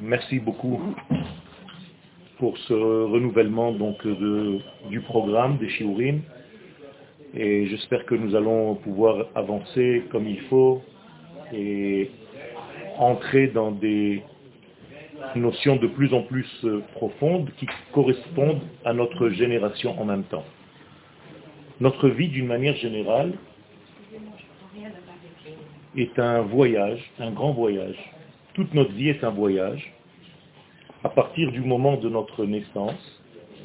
Merci beaucoup pour ce renouvellement donc de, du programme des Shiurim. Et j'espère que nous allons pouvoir avancer comme il faut et entrer dans des notions de plus en plus profondes qui correspondent à notre génération en même temps. Notre vie, d'une manière générale, est un voyage, un grand voyage. Toute notre vie est un voyage, à partir du moment de notre naissance,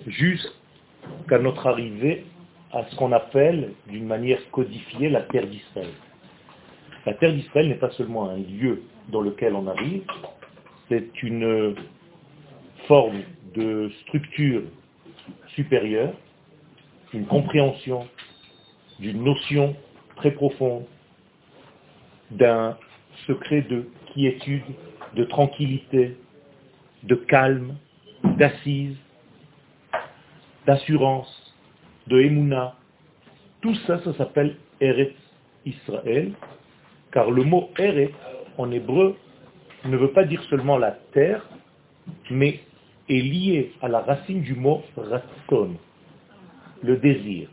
jusqu'à notre arrivée à ce qu'on appelle, d'une manière codifiée, la terre d'Israël. La terre d'Israël n'est pas seulement un lieu dans lequel on arrive, c'est une forme de structure supérieure, une compréhension d'une notion très profonde, d'un secret de quiétude, de tranquillité, de calme, d'assise, d'assurance, de émouna. Tout ça, ça s'appelle Eretz Israël, car le mot Eretz en hébreu ne veut pas dire seulement la terre, mais est lié à la racine du mot ratson, le désir.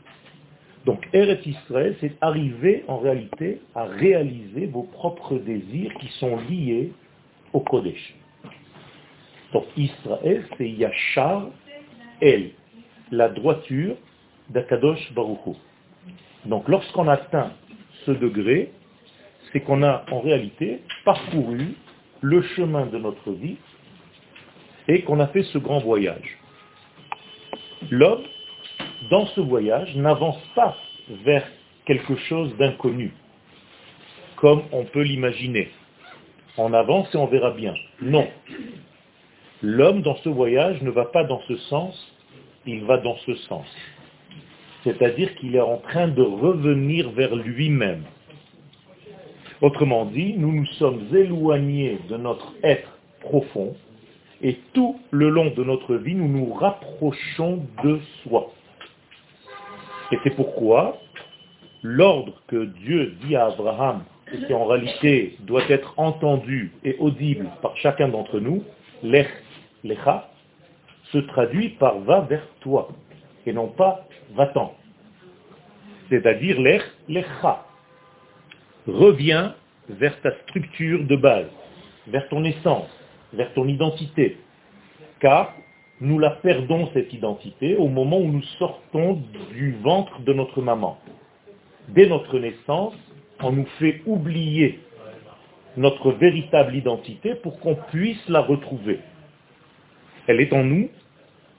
Donc Eretz Israël, c'est arriver en réalité à réaliser vos propres désirs qui sont liés au Kodesh. Donc Israël, c'est Yachar El, la droiture d'Akadosh Baruch Donc lorsqu'on atteint ce degré, c'est qu'on a en réalité parcouru le chemin de notre vie et qu'on a fait ce grand voyage. L'homme, dans ce voyage, n'avance pas vers quelque chose d'inconnu, comme on peut l'imaginer. On avance et on verra bien. Non. L'homme, dans ce voyage, ne va pas dans ce sens, il va dans ce sens. C'est-à-dire qu'il est en train de revenir vers lui-même. Autrement dit, nous nous sommes éloignés de notre être profond et tout le long de notre vie, nous nous rapprochons de soi. Et c'est pourquoi l'ordre que Dieu dit à Abraham, et qui en réalité doit être entendu et audible par chacun d'entre nous, l'ech, lecha, se traduit par va vers toi, et non pas va-t'en. C'est-à-dire l'ech, lecha. Reviens vers ta structure de base, vers ton essence, vers ton identité. Car nous la perdons, cette identité, au moment où nous sortons du ventre de notre maman. Dès notre naissance, on nous fait oublier notre véritable identité pour qu'on puisse la retrouver. Elle est en nous,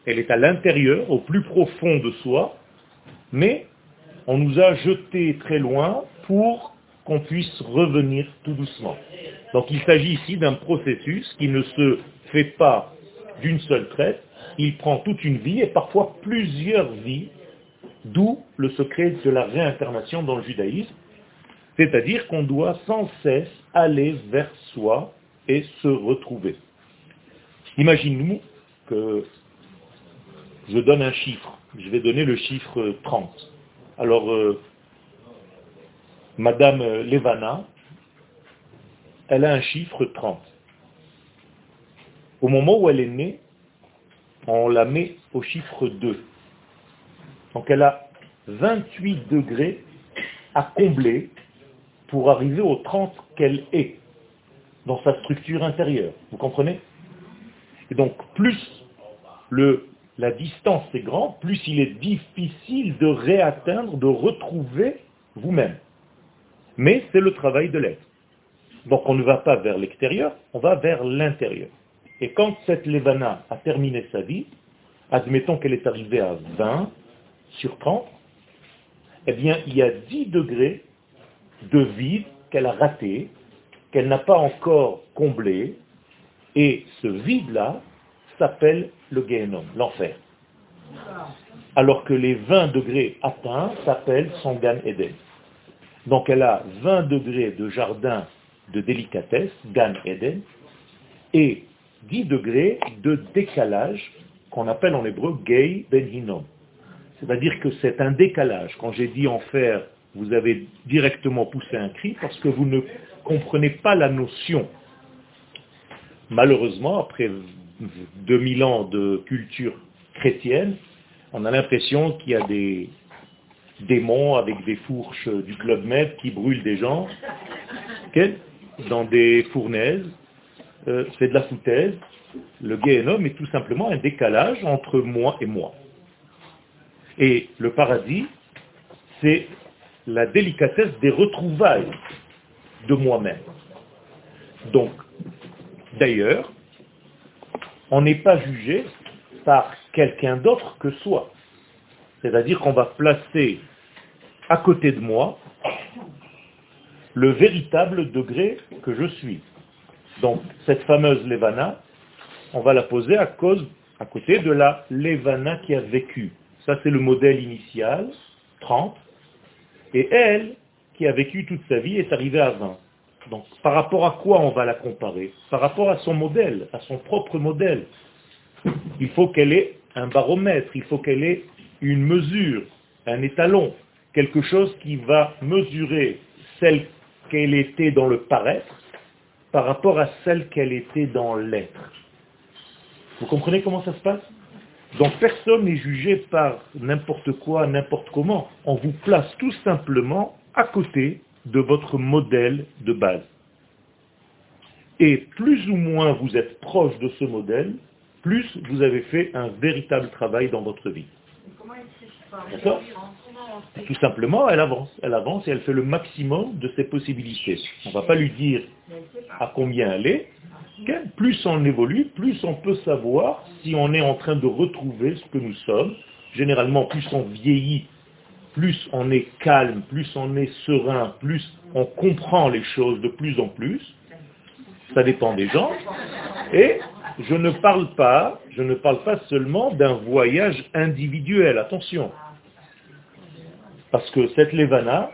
elle est à l'intérieur, au plus profond de soi, mais on nous a jetés très loin pour qu'on puisse revenir tout doucement. Donc il s'agit ici d'un processus qui ne se fait pas d'une seule traite, il prend toute une vie et parfois plusieurs vies, d'où le secret de la réincarnation dans le judaïsme, c'est-à-dire qu'on doit sans cesse aller vers soi et se retrouver. Imaginez-nous que je donne un chiffre, je vais donner le chiffre 30. Alors, euh, Madame Levana, elle a un chiffre 30. Au moment où elle est née, on la met au chiffre 2. Donc elle a 28 degrés à combler pour arriver au 30 qu'elle est dans sa structure intérieure. Vous comprenez? Et donc plus la distance est grande, plus il est difficile de réatteindre, de retrouver vous-même. Mais c'est le travail de l'être. Donc on ne va pas vers l'extérieur, on va vers l'intérieur. Et quand cette Levana a terminé sa vie, admettons qu'elle est arrivée à 20 sur 30, eh bien il y a 10 degrés de vide qu'elle a raté, qu'elle n'a pas encore comblé, et ce vide-là s'appelle le Gehenom, l'enfer. Alors que les 20 degrés atteints s'appellent son Gan Eden. Donc elle a 20 degrés de jardin de délicatesse, Gan Eden, et 10 degrés de décalage qu'on appelle en hébreu Gay Ben Hinom. C'est-à-dire que c'est un décalage. Quand j'ai dit enfer, vous avez directement poussé un cri parce que vous ne comprenez pas la notion malheureusement, après 2000 ans de culture chrétienne, on a l'impression qu'il y a des démons avec des fourches du Club Med qui brûlent des gens dans des fournaises. Euh, c'est de la foutaise. Le homme est tout simplement un décalage entre moi et moi. Et le paradis, c'est la délicatesse des retrouvailles de moi-même. Donc, d'ailleurs, on n'est pas jugé par quelqu'un d'autre que soi. C'est-à-dire qu'on va placer à côté de moi le véritable degré que je suis. Donc, cette fameuse Levana, on va la poser à cause, à côté de la Levana qui a vécu. Ça, c'est le modèle initial, 30. Et elle, qui a vécu toute sa vie, est arrivée à 20. Donc, par rapport à quoi on va la comparer? Par rapport à son modèle, à son propre modèle. Il faut qu'elle ait un baromètre, il faut qu'elle ait une mesure, un étalon, quelque chose qui va mesurer celle qu'elle était dans le paraître par rapport à celle qu'elle était dans l'être. Vous comprenez comment ça se passe? Donc personne n'est jugé par n'importe quoi, n'importe comment. On vous place tout simplement à côté de votre modèle de base. Et plus ou moins vous êtes proche de ce modèle, plus vous avez fait un véritable travail dans votre vie. Tout simplement, elle avance, elle avance et elle fait le maximum de ses possibilités. On ne va pas lui dire à combien elle est. Plus on évolue, plus on peut savoir si on est en train de retrouver ce que nous sommes. Généralement, plus on vieillit, plus on est calme, plus on est serein, plus on comprend les choses de plus en plus. Ça dépend des gens. Je ne parle pas, je ne parle pas seulement d'un voyage individuel, attention. Parce que cette Levana,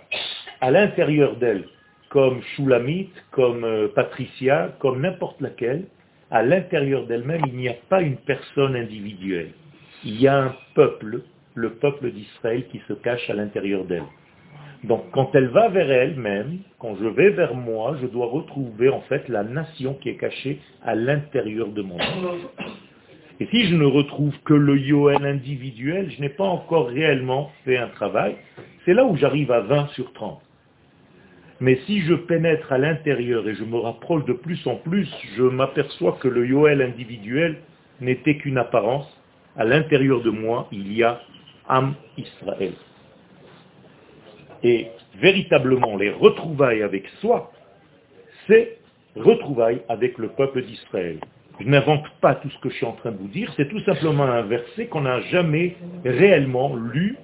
à l'intérieur d'elle, comme Shulamit, comme euh, Patricia, comme n'importe laquelle, à l'intérieur d'elle-même, il n'y a pas une personne individuelle. Il y a un peuple, le peuple d'Israël, qui se cache à l'intérieur d'elle. Donc quand elle va vers elle-même, quand je vais vers moi, je dois retrouver en fait la nation qui est cachée à l'intérieur de mon âme. Et si je ne retrouve que le Yoel individuel, je n'ai pas encore réellement fait un travail. C'est là où j'arrive à 20 sur 30. Mais si je pénètre à l'intérieur et je me rapproche de plus en plus, je m'aperçois que le Yoel individuel n'était qu'une apparence. À l'intérieur de moi, il y a Am Israël. Et véritablement, les retrouvailles avec soi, c'est retrouvailles avec le peuple d'Israël. Je n'invente pas tout ce que je suis en train de vous dire, c'est tout simplement un verset qu'on n'a jamais réellement lu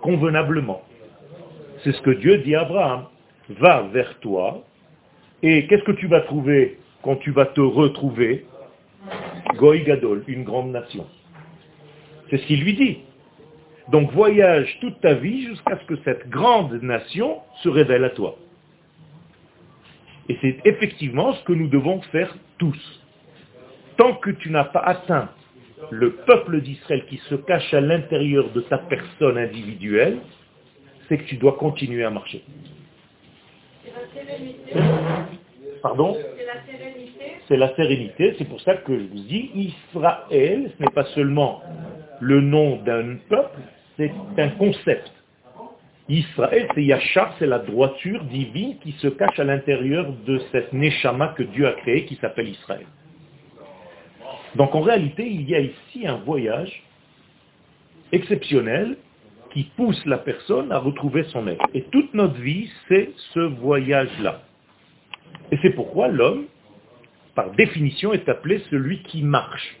convenablement. C'est ce que Dieu dit à Abraham. Va vers toi, et qu'est-ce que tu vas trouver quand tu vas te retrouver? Goy Gadol, une grande nation. C'est ce qu'il lui dit. Donc voyage toute ta vie jusqu'à ce que cette grande nation se révèle à toi. Et c'est effectivement ce que nous devons faire tous. Tant que tu n'as pas atteint le peuple d'Israël qui se cache à l'intérieur de ta personne individuelle, c'est que tu dois continuer à marcher. Pardon? C'est la sérénité. C'est pour ça que je vous dis, Israël, ce n'est pas seulement le nom d'un peuple, c'est un concept. Israël, c'est Yachar, c'est la droiture divine qui se cache à l'intérieur de cette Neshama que Dieu a créée qui s'appelle Israël. Donc en réalité, il y a ici un voyage exceptionnel qui pousse la personne à retrouver son être. Et toute notre vie, c'est ce voyage-là. Et c'est pourquoi l'homme, par définition, est appelé celui qui marche.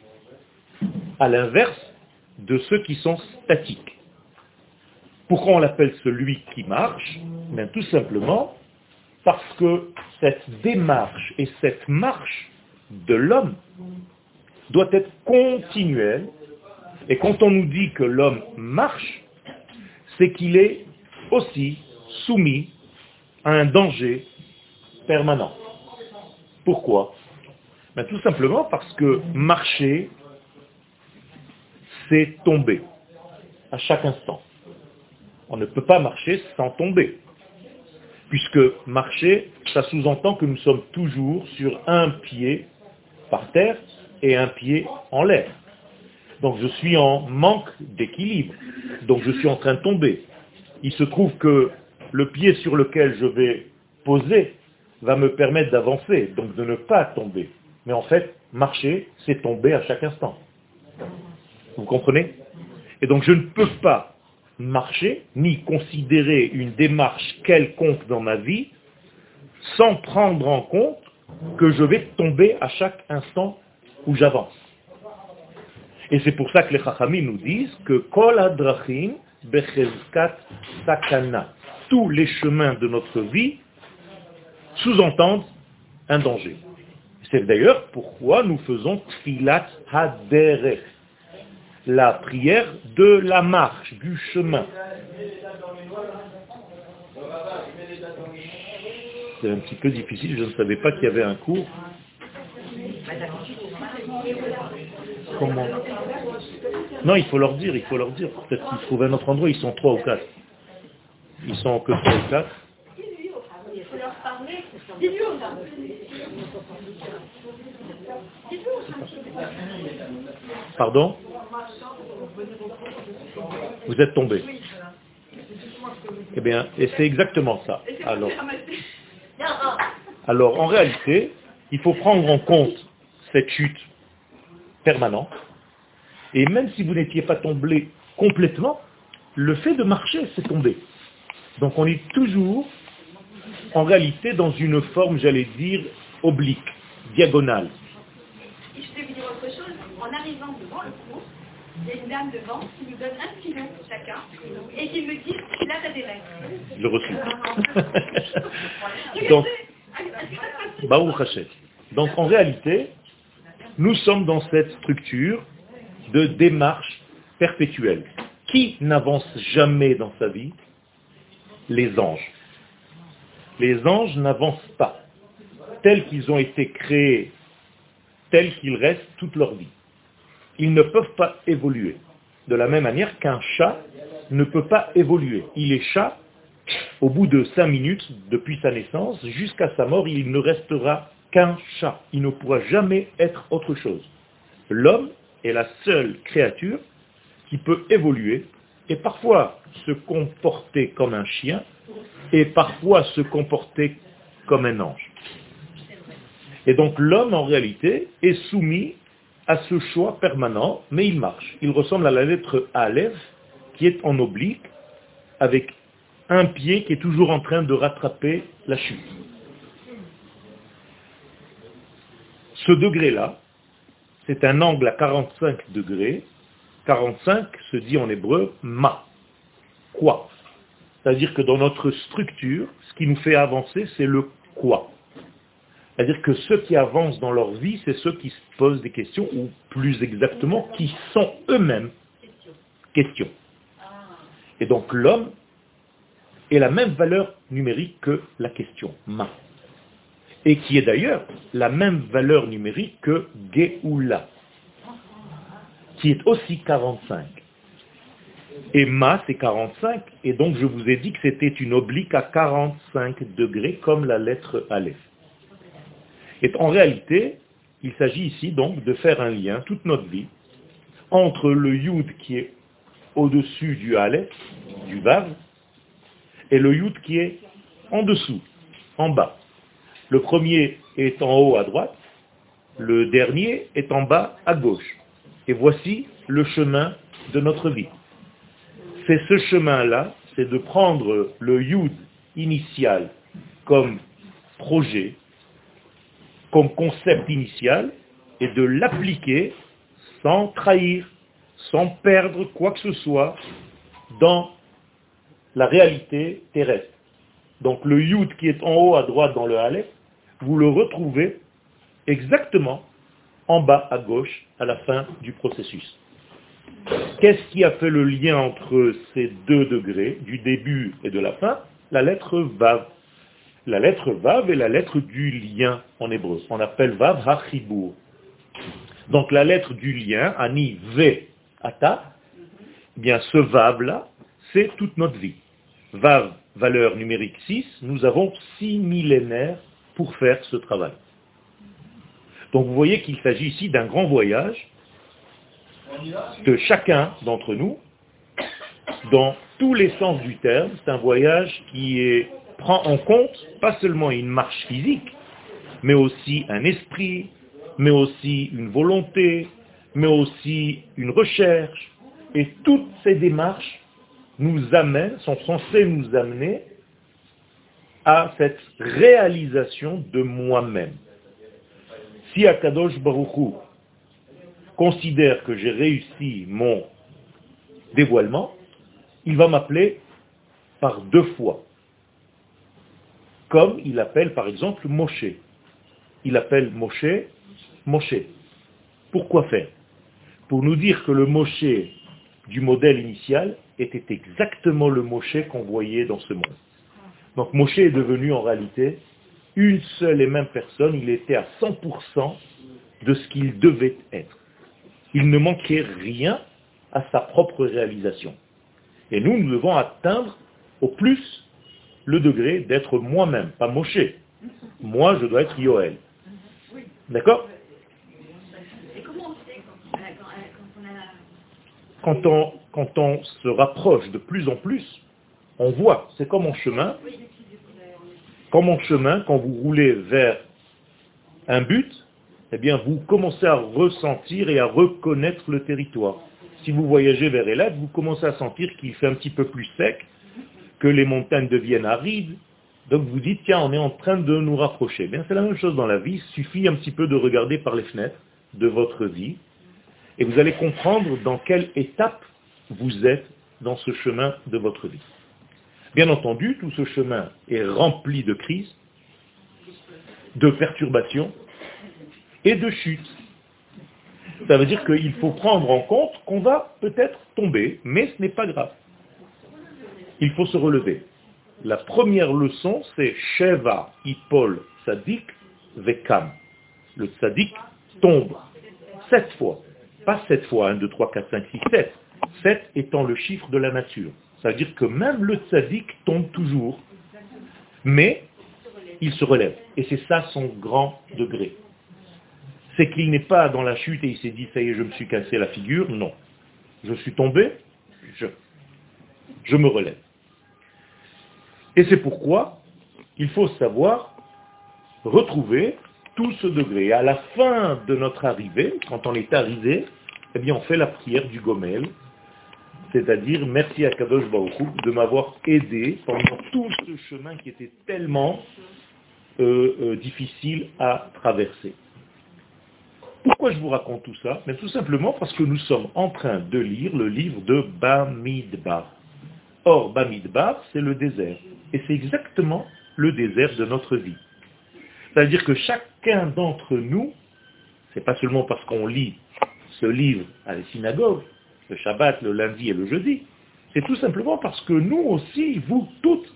À l'inverse de ceux qui sont statiques. Pourquoi on l'appelle celui qui marche? Ben, Tout simplement parce que cette démarche et cette marche de l'homme doit être continuelle. Et quand on nous dit que l'homme marche, c'est qu'il est aussi soumis à un danger permanent. Pourquoi? Ben, Tout simplement parce que marcher, c'est tomber à chaque instant. On ne peut pas marcher sans tomber. Puisque marcher, ça sous-entend que nous sommes toujours sur un pied par terre et un pied en l'air. Donc je suis en manque d'équilibre. Donc je suis en train de tomber. Il se trouve que le pied sur lequel je vais poser va me permettre d'avancer, donc de ne pas tomber. Mais en fait, marcher, c'est tomber à chaque instant. Vous comprenez? Et donc je ne peux pas marcher, ni considérer une démarche quelconque dans ma vie, sans prendre en compte que je vais tomber à chaque instant où j'avance. Et c'est pour ça que les Chachamim nous disent que Kol Adrachim Bechezkat Sakana. Tous les chemins de notre vie sous-entendent un danger. C'est d'ailleurs pourquoi nous faisons Tfilat Haderech, la prière de la marche, du chemin. C'est un petit peu difficile, je ne savais pas qu'il y avait un cours. Comment? Non, il faut leur dire, il faut leur dire. Peut-être qu'ils trouvent un autre endroit, ils sont trois ou quatre. Ils sont que trois ou quatre. Pardon Vous êtes tombé. Eh bien, et c'est exactement ça. Alors, alors, en réalité, il faut prendre en compte cette chute permanente. Et même si vous n'étiez pas tombé complètement, le fait de marcher, c'est tomber. Donc on est toujours, en réalité, dans une forme, j'allais dire, oblique, diagonale. En arrivant devant le cours, il y a une dame devant qui nous donne un stylo chacun et qui me dit là t'as des règles. Je reçu. Donc, Baruch Hashem. Donc en réalité, nous sommes dans cette structure de démarche perpétuelle. Qui n'avance jamais dans sa vie? Les anges. Les anges n'avancent pas tels qu'ils ont été créés, tels qu'ils restent toute leur vie. Ils ne peuvent pas évoluer. De la même manière qu'un chat ne peut pas évoluer. Il est chat au bout de cinq minutes depuis sa naissance, jusqu'à sa mort, il ne restera qu'un chat. Il ne pourra jamais être autre chose. L'homme est la seule créature qui peut évoluer et parfois se comporter comme un chien et parfois se comporter comme un ange. Et donc l'homme, en réalité, est soumis à ce choix permanent, mais il marche. Il ressemble à la lettre Aleph, qui est en oblique, avec un pied qui est toujours en train de rattraper la chute. Ce degré-là, c'est un angle à 45 degrés. 45 se dit en hébreu ma. Quoi C'est-à-dire que dans notre structure, ce qui nous fait avancer, c'est le quoi. C'est-à-dire que ceux qui avancent dans leur vie, c'est ceux qui se posent des questions, ou plus exactement, qui sont eux-mêmes questions. Et donc l'homme est la même valeur numérique que la question ma. Et qui est d'ailleurs la même valeur numérique que Geoula, qui est aussi 45. Et ma, c'est 45, et donc je vous ai dit que c'était une oblique à 45 degrés, comme la lettre Aleph. Et en réalité, il s'agit ici donc de faire un lien toute notre vie entre le Yud qui est au-dessus du Aleph, du Vav, et le Yud qui est en dessous, en bas. Le premier est en haut à droite, le dernier est en bas à gauche. Et voici le chemin de notre vie. C'est ce chemin-là, c'est de prendre le Yud initial comme projet, comme concept initial et de l'appliquer sans trahir, sans perdre quoi que ce soit dans la réalité terrestre. Donc le yud qui est en haut à droite dans le Aleph, vous le retrouvez exactement en bas à gauche à la fin du processus. Qu'est-ce qui a fait le lien entre ces deux degrés, du début et de la fin? La lettre Vav. La lettre Vav est la lettre du lien en hébreu. On appelle Vav Hachibur. Donc la lettre du lien, Ani Ve Ata, eh bien ce Vav là, c'est toute notre vie. Vav, valeur numérique 6, nous avons six millénaires pour faire ce travail. Donc vous voyez qu'il s'agit ici d'un grand voyage de chacun d'entre nous, dans tous les sens du terme. C'est un voyage qui est, prend en compte pas seulement une marche physique, mais aussi un esprit, mais aussi une volonté, mais aussi une recherche. Et toutes ces démarches nous amènent, sont censées nous amener à cette réalisation de moi-même. Si Akadosh Baruchou considère que j'ai réussi mon dévoilement, il va m'appeler par deux fois. Comme il appelle par exemple Moshe. Il appelle Moshe Moshe. Pourquoi faire? Pour nous dire que le Moshe du modèle initial était exactement le Moshe qu'on voyait dans ce monde. Donc Moshe est devenu en réalité une seule et même personne, il était à 100% de ce qu'il devait être. Il ne manquait rien à sa propre réalisation. Et nous, nous devons atteindre au plus le degré d'être moi-même, pas Moshe. Moi, je dois être Yoel. D'accord quand on, quand on se rapproche de plus en plus, on voit, c'est comme en chemin, comme en chemin, quand vous roulez vers un but, eh bien, vous commencez à ressentir et à reconnaître le territoire. Si vous voyagez vers Elat, vous commencez à sentir qu'il fait un petit peu plus sec, que les montagnes deviennent arides. Donc vous dites, tiens, on est en train de nous rapprocher. Bien, c'est la même chose dans la vie. Il suffit un petit peu de regarder par les fenêtres de votre vie et vous allez comprendre dans quelle étape vous êtes dans ce chemin de votre vie. Bien entendu, tout ce chemin est rempli de crises, de perturbations et de chutes. Ça veut dire qu'il faut prendre en compte qu'on va peut-être tomber, mais ce n'est pas grave. Il faut se relever. La première leçon, c'est Sheva, Ipol, Tzadik, Vekam. Le Tzadik tombe sept fois. Pas sept fois, 1, 2, 3, 4, 5, 6, 7. 7 étant le chiffre de la nature. Ça veut dire que même le tzaddik tombe toujours, mais il se relève. Et c'est ça son grand degré. C'est qu'il n'est pas dans la chute et il s'est dit, ça y est, je me suis cassé la figure. Non. Je suis tombé, je me relève. Et c'est pourquoi il faut savoir retrouver tout ce degré. À la fin de notre arrivée, quand on est arrivé, eh bien on fait la prière du Gomel, c'est-à-dire merci à Kadosh Baruch de m'avoir aidé pendant tout ce chemin qui était tellement euh, euh, difficile à traverser. Pourquoi je vous raconte tout ça? Mais Tout simplement parce que nous sommes en train de lire le livre de Bamidbar. Or, Bamidbar, c'est le désert. Et c'est exactement le désert de notre vie. C'est-à-dire que chacun d'entre nous, c'est pas seulement parce qu'on lit ce livre à la synagogue, le Shabbat, le lundi et le jeudi, c'est tout simplement parce que nous aussi, vous toutes,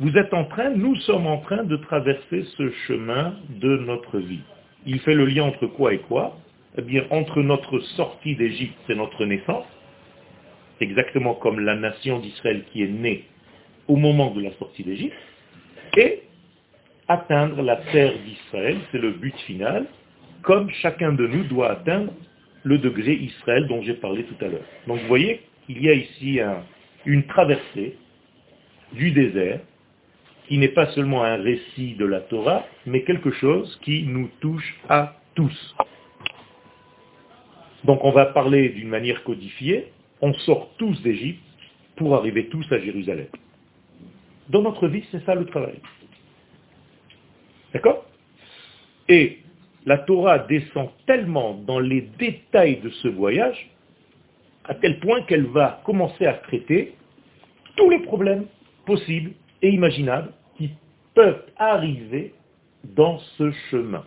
vous êtes en train, nous sommes en train de traverser ce chemin de notre vie. Il fait le lien entre quoi et quoi? Eh bien, entre notre sortie d'Égypte, c'est notre naissance, exactement comme la nation d'Israël qui est née au moment de la sortie d'Égypte, et atteindre la terre d'Israël, c'est le but final, comme chacun de nous doit atteindre le degré Israël dont j'ai parlé tout à l'heure. Donc vous voyez, il y a ici une traversée du désert qui n'est pas seulement un récit de la Torah, mais quelque chose qui nous touche à tous. Donc on va parler d'une manière codifiée, on sort tous d'Égypte pour arriver tous à Jérusalem. Dans notre vie, c'est ça le travail. D'accord? Et la Torah descend tellement dans les détails de ce voyage, à tel point qu'elle va commencer à traiter tous les problèmes possibles et imaginables qui peuvent arriver dans ce chemin.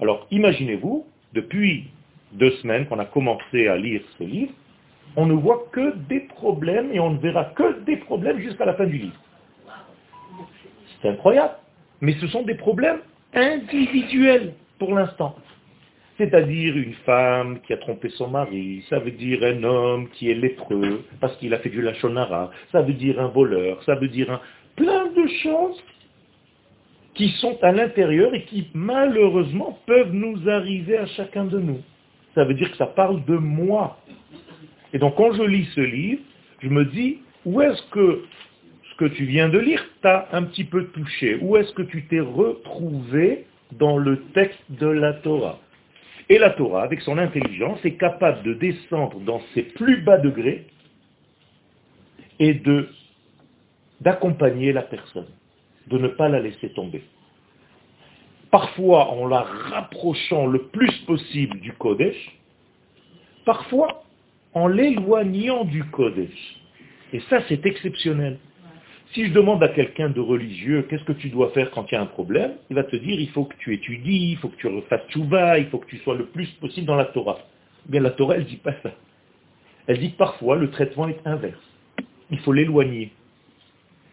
Alors imaginez-vous, depuis deux semaines qu'on a commencé à lire ce livre, on ne voit que des problèmes et on ne verra que des problèmes jusqu'à la fin du livre. C'est incroyable. Mais ce sont des problèmes individuels pour l'instant. C'est-à-dire une femme qui a trompé son mari, ça veut dire un homme qui est lépreux parce qu'il a fait du lachonara, ça veut dire un voleur, ça veut dire un... plein de choses qui sont à l'intérieur et qui malheureusement peuvent nous arriver à chacun de nous. Ça veut dire que ça parle de moi. Et donc quand je lis ce livre, je me dis, où est-ce que ce que tu viens de lire t'a un petit peu touché? Où est-ce que tu t'es retrouvé dans le texte de la Torah? Et la Torah, avec son intelligence, est capable de descendre dans ses plus bas degrés et de d'accompagner la personne, de ne pas la laisser tomber. Parfois en la rapprochant le plus possible du Kodesh, parfois en l'éloignant du Kodesh. Et ça, c'est exceptionnel. Si je demande à quelqu'un de religieux, qu'est-ce que tu dois faire quand il y a un problème, il va te dire, il faut que tu étudies, il faut que tu refasses Tchouva, il faut que tu sois le plus possible dans la Torah. Eh bien, la Torah, elle ne dit pas ça. Elle dit que parfois, le traitement est inverse. Il faut l'éloigner.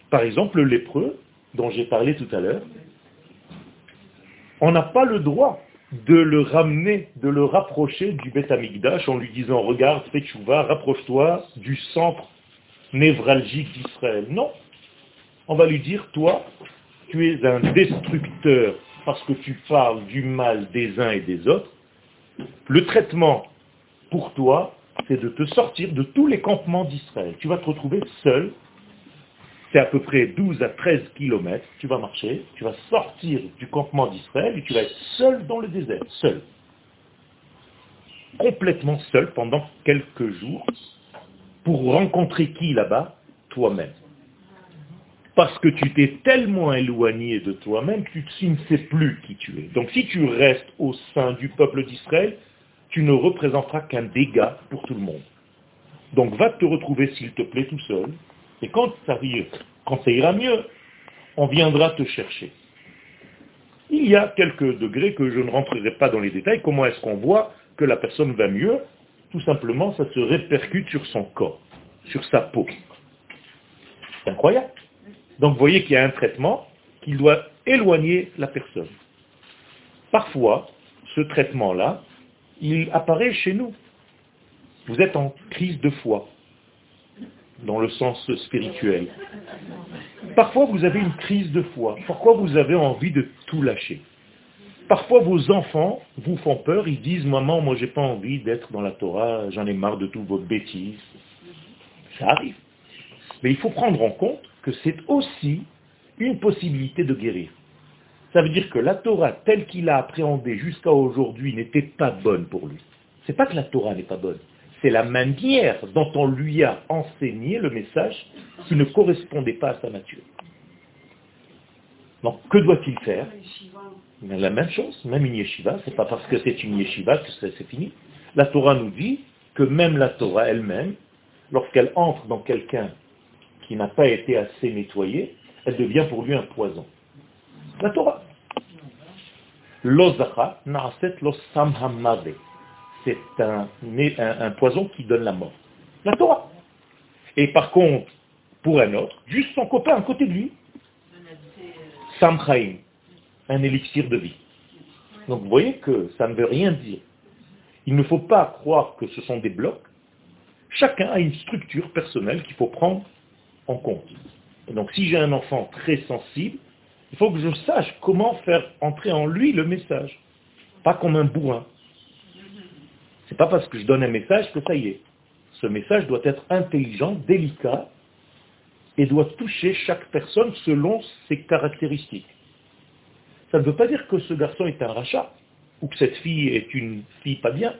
Par exemple, le lépreux, dont j'ai parlé tout à l'heure, on n'a pas le droit de le ramener, de le rapprocher du Beth en lui disant, regarde, fais rapproche-toi du centre névralgique d'Israël. Non. On va lui dire, toi, tu es un destructeur parce que tu parles du mal des uns et des autres. Le traitement pour toi, c'est de te sortir de tous les campements d'Israël. Tu vas te retrouver seul. C'est à peu près 12 à 13 kilomètres. Tu vas marcher, tu vas sortir du campement d'Israël et tu vas être seul dans le désert, seul. Complètement seul pendant quelques jours pour rencontrer qui là-bas? Toi-même. Parce que tu t'es tellement éloigné de toi-même que tu ne sais plus qui tu es. Donc si tu restes au sein du peuple d'Israël, tu ne représenteras qu'un dégât pour tout le monde. Donc va te retrouver, s'il te plaît, tout seul. Et quand ça, quand ça ira mieux, on viendra te chercher. Il y a quelques degrés que je ne rentrerai pas dans les détails. Comment est-ce qu'on voit que la personne va mieux? Tout simplement, ça se répercute sur son corps, sur sa peau. C'est incroyable. Donc vous voyez qu'il y a un traitement qui doit éloigner la personne. Parfois, ce traitement-là, il apparaît chez nous. Vous êtes en crise de foi, dans le sens spirituel. Parfois, vous avez une crise de foi. Pourquoi vous avez envie de tout lâcher Parfois, vos enfants vous font peur, ils disent, maman, moi, j'ai pas envie d'être dans la Torah, j'en ai marre de toutes vos bêtises. Ça arrive. Mais il faut prendre en compte que c'est aussi une possibilité de guérir. Ça veut dire que la Torah, telle qu'il a appréhendée jusqu'à aujourd'hui, n'était pas bonne pour lui. C'est pas que la Torah n'est pas bonne. C'est la manière dont on lui a enseigné le message qui ne correspondait pas à sa nature. Donc, que doit-il faire? La même chose, même une yeshiva, c'est pas parce que c'est une yeshiva que c'est fini. La Torah nous dit que même la Torah elle-même, lorsqu'elle entre dans quelqu'un qui n'a pas été assez nettoyé, elle devient pour lui un poison. La Torah. Lo C'est un, poison qui donne la mort. La Torah. Et par contre, pour un autre, juste son copain à côté de lui, Samchaim, un élixir de vie. Donc vous voyez que ça ne veut rien dire. Il ne faut pas croire que ce sont des blocs. Chacun a une structure personnelle qu'il faut prendre en compte. Et donc si j'ai un enfant très sensible, il faut que je sache comment faire entrer en lui le message. Pas comme un bourrin. C'est pas parce que je donne un message que ça y est. Ce message doit être intelligent, délicat, et doit toucher chaque personne selon ses caractéristiques. Ça ne veut pas dire que ce garçon est un rachat, ou que cette fille est une fille pas bien.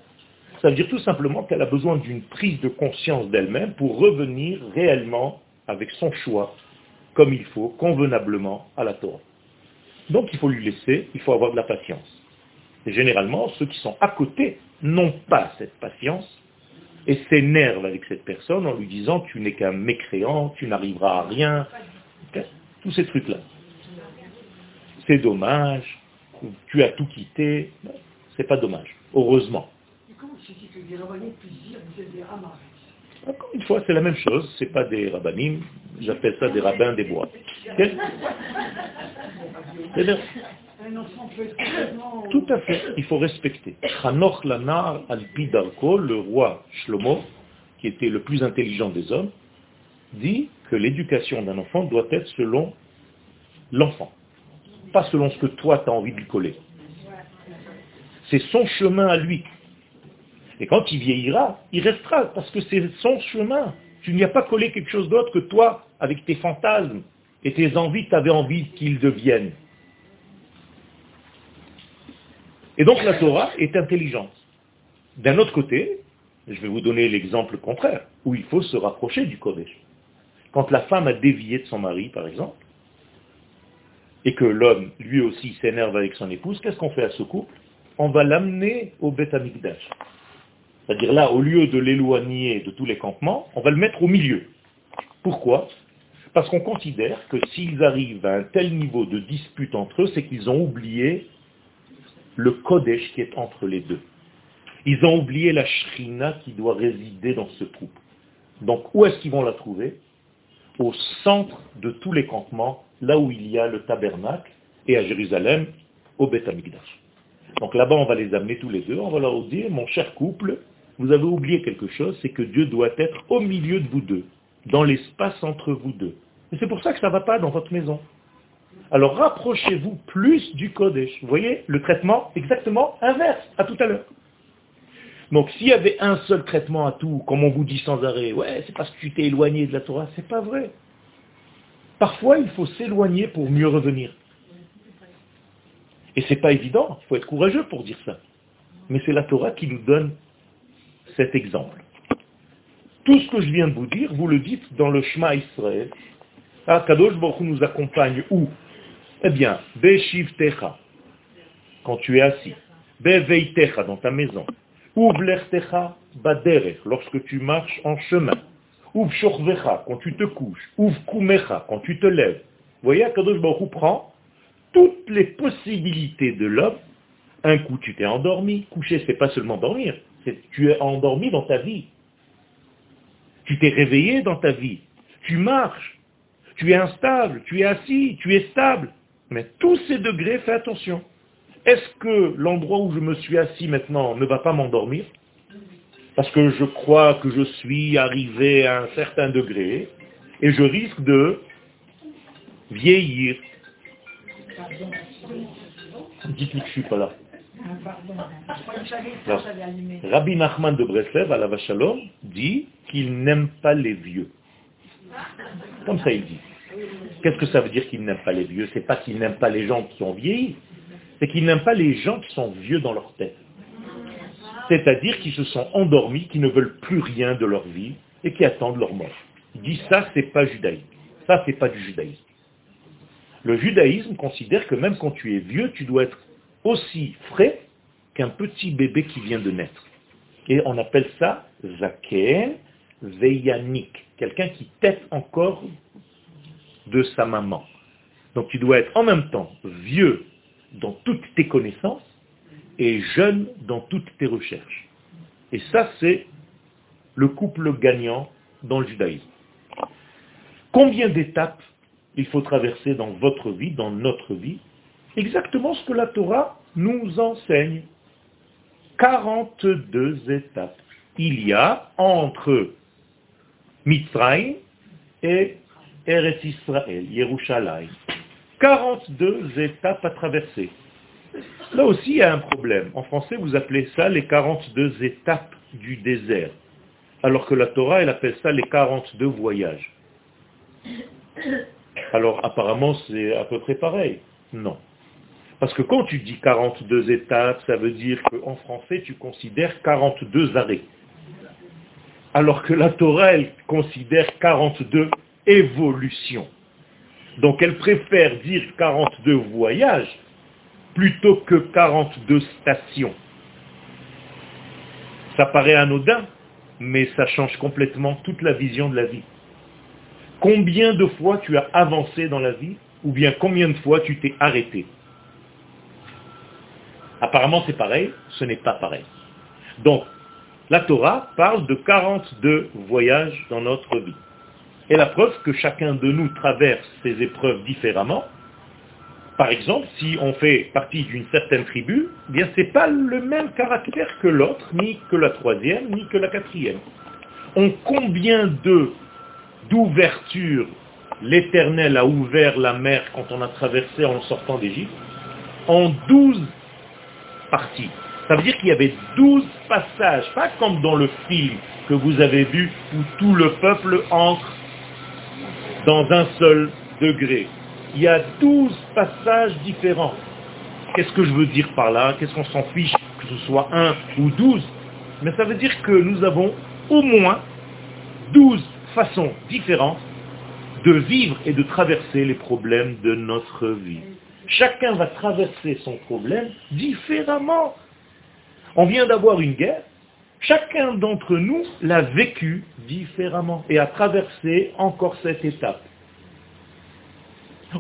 Ça veut dire tout simplement qu'elle a besoin d'une prise de conscience d'elle-même pour revenir réellement avec son choix, comme il faut, convenablement à la Torah. Donc il faut lui laisser, il faut avoir de la patience. Et généralement, ceux qui sont à côté n'ont pas cette patience et s'énerve avec cette personne en lui disant tu n'es qu'un mécréant, tu n'arriveras à rien. Tous ces trucs-là. C'est dommage, tu as tout quitté. C'est pas dommage, heureusement. Encore une fois, c'est la même chose, c'est pas des rabbinim, j'appelle ça des rabbins des bois. Tout à fait, il faut respecter. Chanoch Lanar al le roi Shlomo, qui était le plus intelligent des hommes, dit que l'éducation d'un enfant doit être selon l'enfant. pas selon ce que toi tu as envie de lui coller. C'est son chemin à lui. Et quand il vieillira, il restera, parce que c'est son chemin. Tu n'y as pas collé quelque chose d'autre que toi, avec tes fantasmes et tes envies, tu avais envie qu'il devienne. Et donc la Torah est intelligente. D'un autre côté, je vais vous donner l'exemple contraire, où il faut se rapprocher du Kodesh. Quand la femme a dévié de son mari, par exemple, et que l'homme, lui aussi, s'énerve avec son épouse, qu'est-ce qu'on fait à ce couple? On va l'amener au Beth Amikdash. C'est-à-dire là, au lieu de l'éloigner de tous les campements, on va le mettre au milieu. Pourquoi? Parce qu'on considère que s'ils arrivent à un tel niveau de dispute entre eux, c'est qu'ils ont oublié le Kodesh qui est entre les deux. Ils ont oublié la Shrina qui doit résider dans ce couple. Donc où est-ce qu'ils vont la trouver? Au centre de tous les campements, là où il y a le tabernacle, et à Jérusalem, au Beth Amikdash. Donc là-bas, on va les amener tous les deux, on va leur dire, mon cher couple, vous avez oublié quelque chose, c'est que Dieu doit être au milieu de vous deux, dans l'espace entre vous deux. Et c'est pour ça que ça ne va pas dans votre maison. Alors rapprochez-vous plus du Kodesh. Vous voyez le traitement exactement inverse à tout à l'heure. Donc s'il y avait un seul traitement à tout, comme on vous dit sans arrêt, ouais, c'est parce que tu t'es éloigné de la Torah, c'est pas vrai. Parfois, il faut s'éloigner pour mieux revenir. Et c'est pas évident, il faut être courageux pour dire ça. Mais c'est la Torah qui nous donne cet exemple. Tout ce que je viens de vous dire, vous le dites dans le Shema Israël. Ah, Kadosh Baruch nous accompagne où? Eh bien, Beshiv Techa, quand tu es assis. Techa, dans ta maison. Techa, Baderech, lorsque tu marches en chemin. Uv Shorvecha, quand tu te couches. Uv Kumecha, quand tu te lèves. Vous voyez, Kadosh Baruch prend toutes les possibilités de l'homme. Un coup, tu t'es endormi. Coucher, c'est pas seulement dormir tu es endormi dans ta vie. Tu t'es réveillé dans ta vie. Tu marches. Tu es instable. Tu es assis. Tu es stable. Mais tous ces degrés, fais attention. Est-ce que l'endroit où je me suis assis maintenant ne va pas m'endormir? Parce que je crois que je suis arrivé à un certain degré et je risque de vieillir. Dites-lui que je ne suis pas là. Rabbi Nachman de Breslev, à la Vachalom, dit qu'il n'aime pas les vieux. Comme ça il dit. Qu'est-ce que ça veut dire qu'il n'aime pas les vieux? C'est pas qu'il n'aime pas les gens qui ont vieilli, c'est qu'il n'aime pas les gens qui sont vieux dans leur tête. C'est-à-dire qui se sont endormis, qui ne veulent plus rien de leur vie et qui attendent leur mort. Il dit ça, c'est pas judaïque. Ça, c'est pas du judaïsme. Le judaïsme considère que même quand tu es vieux, tu dois être aussi frais qu'un petit bébé qui vient de naître. Et on appelle ça Zaken Veyanik, quelqu'un qui tête encore de sa maman. Donc tu dois être en même temps vieux dans toutes tes connaissances et jeune dans toutes tes recherches. Et ça, c'est le couple gagnant dans le judaïsme. Combien d'étapes il faut traverser dans votre vie, dans notre vie, exactement ce que la Torah nous enseigne. 42 étapes. Il y a entre Mitzrayim et Eretz Israël, Yerushalayim. 42 étapes à traverser. Là aussi, il y a un problème. En français, vous appelez ça les 42 étapes du désert. Alors que la Torah, elle appelle ça les 42 voyages. Alors apparemment, c'est à peu près pareil. Non. Parce que quand tu dis 42 étapes, ça veut dire qu'en français, tu considères 42 arrêts. Alors que la Torah, elle considère 42 évolutions. Donc elle préfère dire 42 voyages plutôt que 42 stations. Ça paraît anodin, mais ça change complètement toute la vision de la vie. Combien de fois tu as avancé dans la vie, ou bien combien de fois tu t'es arrêté? Apparemment c'est pareil, ce n'est pas pareil. Donc, la Torah parle de 42 voyages dans notre vie. Et la preuve que chacun de nous traverse ces épreuves différemment, par exemple, si on fait partie d'une certaine tribu, eh bien c'est pas le même caractère que l'autre, ni que la troisième, ni que la quatrième. On combien d'ouverture l'Éternel a ouvert la mer quand on a traversé en sortant d'Égypte? En douze parties. Ça veut dire qu'il y avait douze passages, pas comme dans le film que vous avez vu où tout le peuple entre dans un seul degré. Il y a douze passages différents. Qu'est-ce que je veux dire par là? Qu'est-ce qu'on s'en fiche que ce soit un ou douze? Mais ça veut dire que nous avons au moins douze façons différentes de vivre et de traverser les problèmes de notre vie. Chacun va traverser son problème différemment. On vient d'avoir une guerre, chacun d'entre nous l'a vécu différemment et a traversé encore cette étape.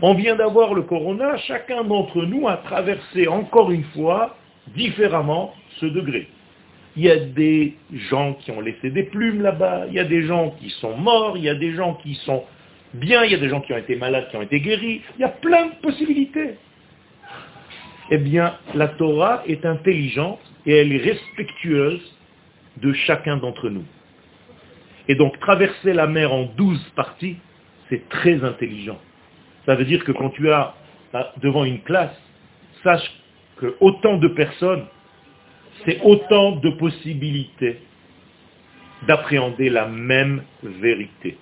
On vient d'avoir le corona, chacun d'entre nous a traversé encore une fois différemment ce degré. Il y a des gens qui ont laissé des plumes là-bas, il y a des gens qui sont morts, il y a des gens qui sont bien, il y a des gens qui ont été malades, qui ont été guéris, il y a plein de possibilités. Eh bien, la Torah est intelligente et elle est respectueuse de chacun d'entre nous. Et donc, traverser la mer en douze parties, c'est très intelligent. Ça veut dire que quand tu as devant une classe, sache que autant de personnes, c'est autant de possibilités d'appréhender la même vérité.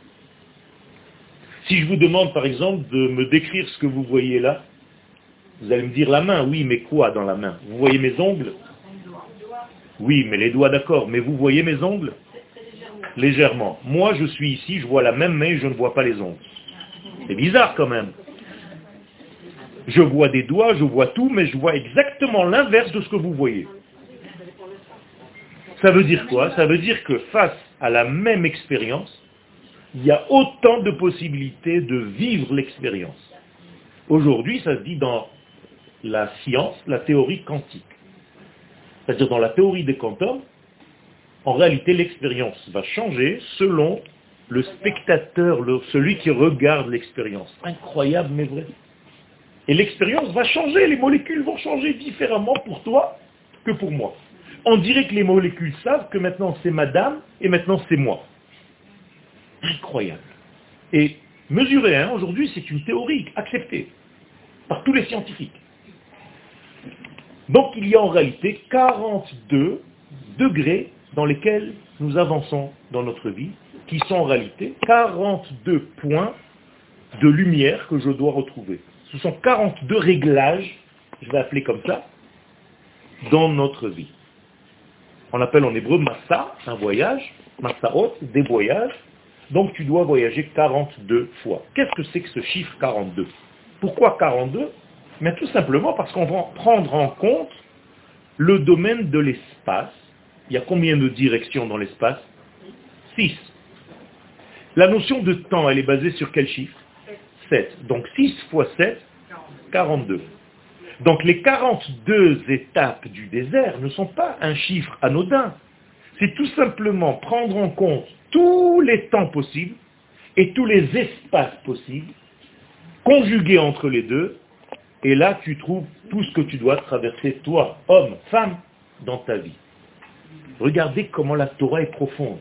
Si je vous demande par exemple de me décrire ce que vous voyez là, vous allez me dire la main, oui, mais quoi dans la main? Vous voyez mes ongles? Oui, mais les doigts d'accord, mais vous voyez mes ongles Légèrement. Moi, je suis ici, je vois la même main, je ne vois pas les ongles. C'est bizarre quand même. Je vois des doigts, je vois tout, mais je vois exactement l'inverse de ce que vous voyez. Ça veut dire quoi? Ça veut dire que face à la même expérience, il y a autant de possibilités de vivre l'expérience. Aujourd'hui, ça se dit dans la science, la théorie quantique. C'est-à-dire dans la théorie des quantums, en réalité, l'expérience va changer selon le spectateur, celui qui regarde l'expérience. Incroyable, mais vrai. Et l'expérience va changer, les molécules vont changer différemment pour toi que pour moi. On dirait que les molécules savent que maintenant c'est madame et maintenant c'est moi. Incroyable. Et mesurer, aujourd'hui, c'est une théorie acceptée par tous les scientifiques. Donc il y a en réalité 42 degrés dans lesquels nous avançons dans notre vie, qui sont en réalité 42 points de lumière que je dois retrouver. Ce sont 42 réglages, je vais appeler comme ça, dans notre vie. On appelle en hébreu massa, un voyage, massaot, des voyages. Donc tu dois voyager 42 fois. Qu'est-ce que c'est que ce chiffre 42 Pourquoi 42 Mais tout simplement parce qu'on va prendre en compte le domaine de l'espace. Il y a combien de directions dans l'espace? 6. La notion de temps, elle est basée sur quel chiffre? 7. Donc 6 fois 7, 42. Donc les 42 étapes du désert ne sont pas un chiffre anodin. C'est tout simplement prendre en compte tous les temps possibles et tous les espaces possibles, conjugués entre les deux, et là tu trouves tout ce que tu dois traverser, toi, homme, femme, dans ta vie. Regardez comment la Torah est profonde.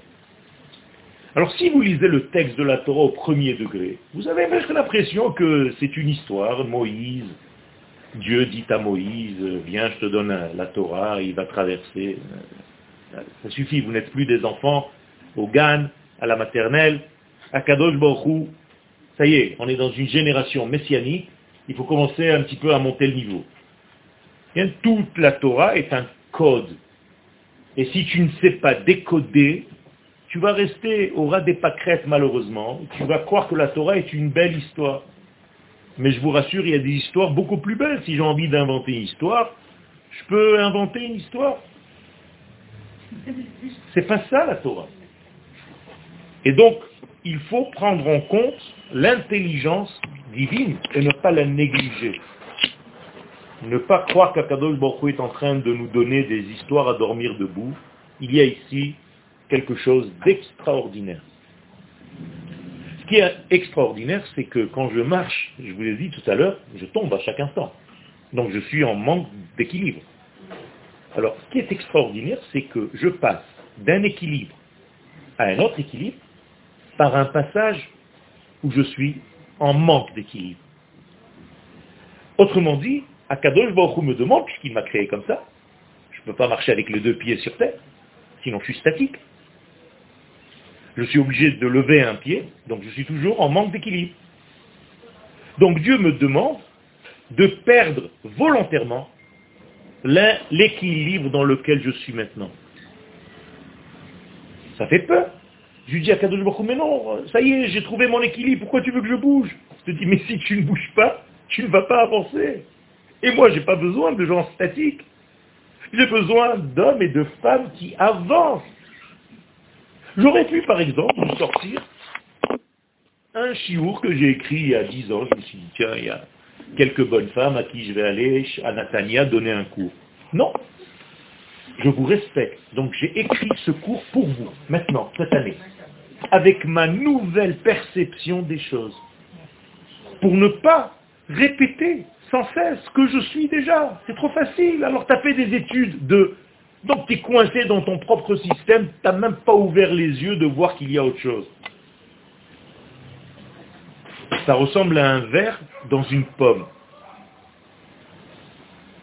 Alors si vous lisez le texte de la Torah au premier degré, vous avez l'impression que c'est une histoire, Moïse, Dieu dit à Moïse, viens, je te donne la Torah, il va traverser. Ça suffit, vous n'êtes plus des enfants au GAN, à la maternelle, à Kadosh Baruch Ça y est, on est dans une génération messianique, il faut commencer un petit peu à monter le niveau. toute la Torah est un code. Et si tu ne sais pas décoder, tu vas rester au ras des pâquerettes malheureusement. Tu vas croire que la Torah est une belle histoire. Mais je vous rassure, il y a des histoires beaucoup plus belles. Si j'ai envie d'inventer une histoire, je peux inventer une histoire. C'est pas ça la Torah. Et donc, il faut prendre en compte l'intelligence divine et ne pas la négliger. Ne pas croire qu'Akadosh Baruch est en train de nous donner des histoires à dormir debout. Il y a ici quelque chose d'extraordinaire. Ce qui est extraordinaire, c'est que quand je marche, je vous l'ai dit tout à l'heure, je tombe à chaque instant. Donc je suis en manque d'équilibre. Alors, ce qui est extraordinaire, c'est que je passe d'un équilibre à un autre équilibre par un passage où je suis en manque d'équilibre. Autrement dit, Akadosh Baruch me demande, puisqu'il m'a créé comme ça, je ne peux pas marcher avec les deux pieds sur terre, sinon je suis statique. Je suis obligé de lever un pied, donc je suis toujours en manque d'équilibre. Donc Dieu me demande de perdre volontairement l'équilibre dans lequel je suis maintenant. Ça fait peur. Je lui dis à Kadosh Baruch mais non, ça y est, j'ai trouvé mon équilibre, pourquoi tu veux que je bouge? Je te dis, mais si tu ne bouges pas, tu ne vas pas avancer. Et moi, je n'ai pas besoin de gens statiques. J'ai besoin d'hommes et de femmes qui avancent. J'aurais pu, par exemple, sortir un chiour que j'ai écrit il y a dix ans. Je me suis dit, tiens, il y a quelques bonnes femmes à qui je vais aller à Natania donner un cours. Non. Je vous respecte. Donc j'ai écrit ce cours pour vous, maintenant, cette année, avec ma nouvelle perception des choses. Pour ne pas répéter sans cesse ce que je suis déjà. C'est trop facile. Alors tu as fait des études de... Donc tu es coincé dans ton propre système, tu n'as même pas ouvert les yeux de voir qu'il y a autre chose. Ça ressemble à un verre dans une pomme.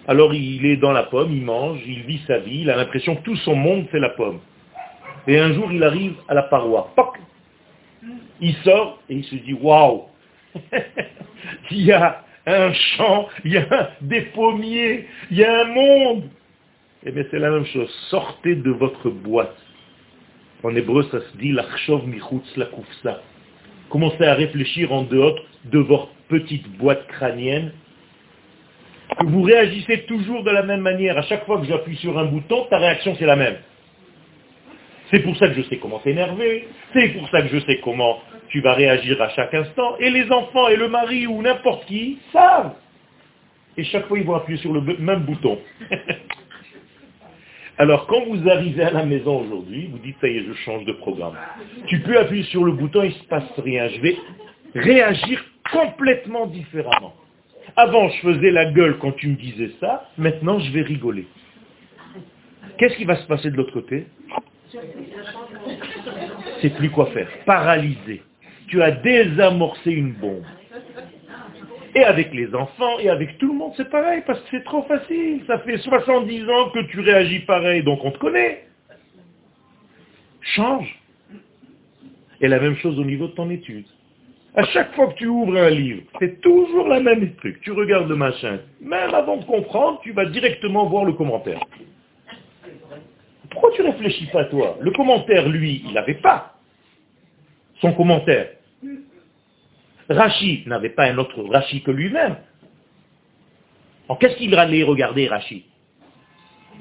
Alors il est dans la pomme, il mange, il vit sa vie, il a l'impression que tout son monde c'est la pomme. Et un jour il arrive à la paroi. Poc il sort et il se dit waouh Il y a un champ, il y a des pommiers, il y a un monde. Eh bien c'est la même chose. Sortez de votre boîte. En hébreu ça se dit l'achshov michutz la kufsa. Commencez à réfléchir en dehors de votre petite boîte crânienne. Que vous réagissez toujours de la même manière. À chaque fois que j'appuie sur un bouton, ta réaction c'est la même. C'est pour ça que je sais comment t'énerver. C'est pour ça que je sais comment tu vas réagir à chaque instant. Et les enfants et le mari ou n'importe qui savent. Et chaque fois, ils vont appuyer sur le même bouton. Alors, quand vous arrivez à la maison aujourd'hui, vous dites, ça y est, je change de programme. Tu peux appuyer sur le bouton, il ne se passe rien. Je vais réagir complètement différemment. Avant, je faisais la gueule quand tu me disais ça. Maintenant, je vais rigoler. Qu'est-ce qui va se passer de l'autre côté? C'est plus quoi faire. Paralysé. Tu as désamorcé une bombe. Et avec les enfants et avec tout le monde, c'est pareil, parce que c'est trop facile. Ça fait 70 ans que tu réagis pareil, donc on te connaît. Change. Et la même chose au niveau de ton étude. À chaque fois que tu ouvres un livre, c'est toujours la même truc. Tu regardes le machin. Même avant de comprendre, tu vas directement voir le commentaire. Pourquoi tu réfléchis pas toi? Le commentaire, lui, il n'avait pas son commentaire. Rachid n'avait pas un autre Rachid que lui-même. Alors qu'est-ce qu'il allait regarder Rachid?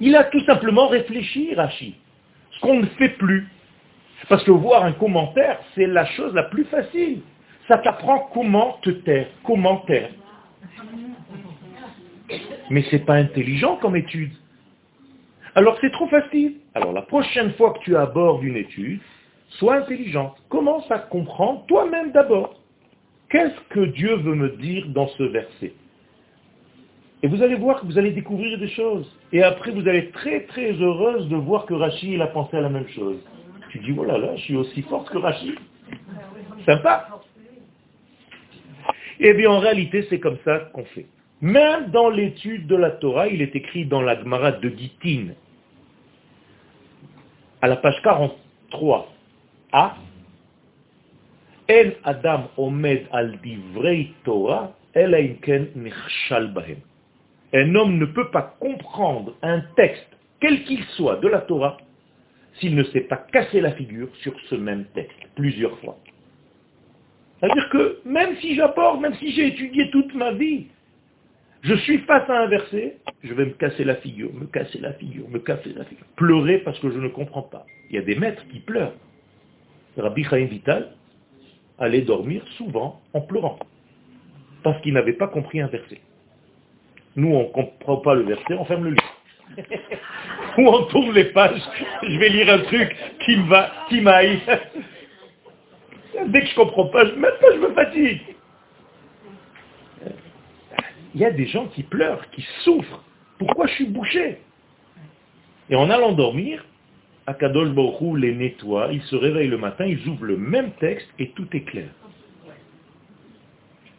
Il a tout simplement réfléchi Rachid. Ce qu'on ne fait plus. Parce que voir un commentaire, c'est la chose la plus facile. Ça t'apprend comment te taire, comment taire. Mais c'est pas intelligent comme étude. Alors c'est trop facile. Alors la prochaine fois que tu abordes une étude, sois intelligente. Commence à comprendre toi-même d'abord. Qu'est-ce que Dieu veut me dire dans ce verset? Et vous allez voir que vous allez découvrir des choses. Et après, vous allez être très très heureuse de voir que Rachid a pensé à la même chose. Tu dis, voilà, là, je suis aussi forte que Rachid. Sympa. Eh bien, en réalité, c'est comme ça qu'on fait. Même dans l'étude de la Torah, il est écrit dans la Gemara de Gittin, à la page 43, A, un homme ne peut pas comprendre un texte, quel qu'il soit, de la Torah, s'il ne s'est pas cassé la figure sur ce même texte, plusieurs fois. C'est-à-dire que même si j'apporte, même si j'ai étudié toute ma vie, je suis face à un verset, je vais me casser la figure, me casser la figure, me casser la figure. Pleurer parce que je ne comprends pas. Il y a des maîtres qui pleurent. Rabbi Chaim Vital, allait dormir souvent en pleurant, parce qu'il n'avait pas compris un verset. Nous, on ne comprend pas le verset, on ferme le livre. Ou on tourne les pages, je vais lire un truc qui me va, qui m'aille. Dès que je ne comprends pas, même pas je me fatigue. Il y a des gens qui pleurent, qui souffrent. Pourquoi je suis bouché? Et en allant dormir, Akadosh les nettoie, ils se réveillent le matin, ils ouvrent le même texte et tout est clair.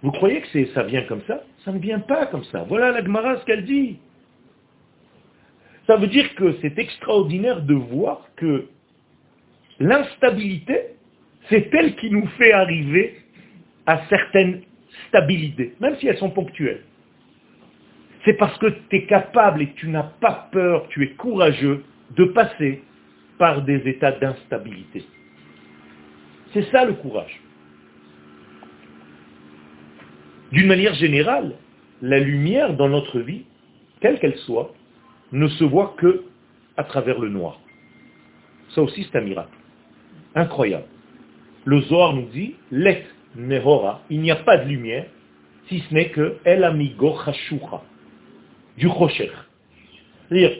Vous croyez que ça vient comme ça? Ça ne vient pas comme ça. Voilà la Gemara ce qu'elle dit. Ça veut dire que c'est extraordinaire de voir que l'instabilité, c'est elle qui nous fait arriver à certaines stabilités, même si elles sont ponctuelles. C'est parce que tu es capable et tu n'as pas peur, tu es courageux de passer par des états d'instabilité. C'est ça le courage. D'une manière générale, la lumière dans notre vie, quelle qu'elle soit, ne se voit que à travers le noir. Ça aussi, c'est un miracle. Incroyable. Le Zohar nous dit, let nehora, il n'y a pas de lumière, si ce n'est que el amigo chashucha, du rocher. C'est-à-dire,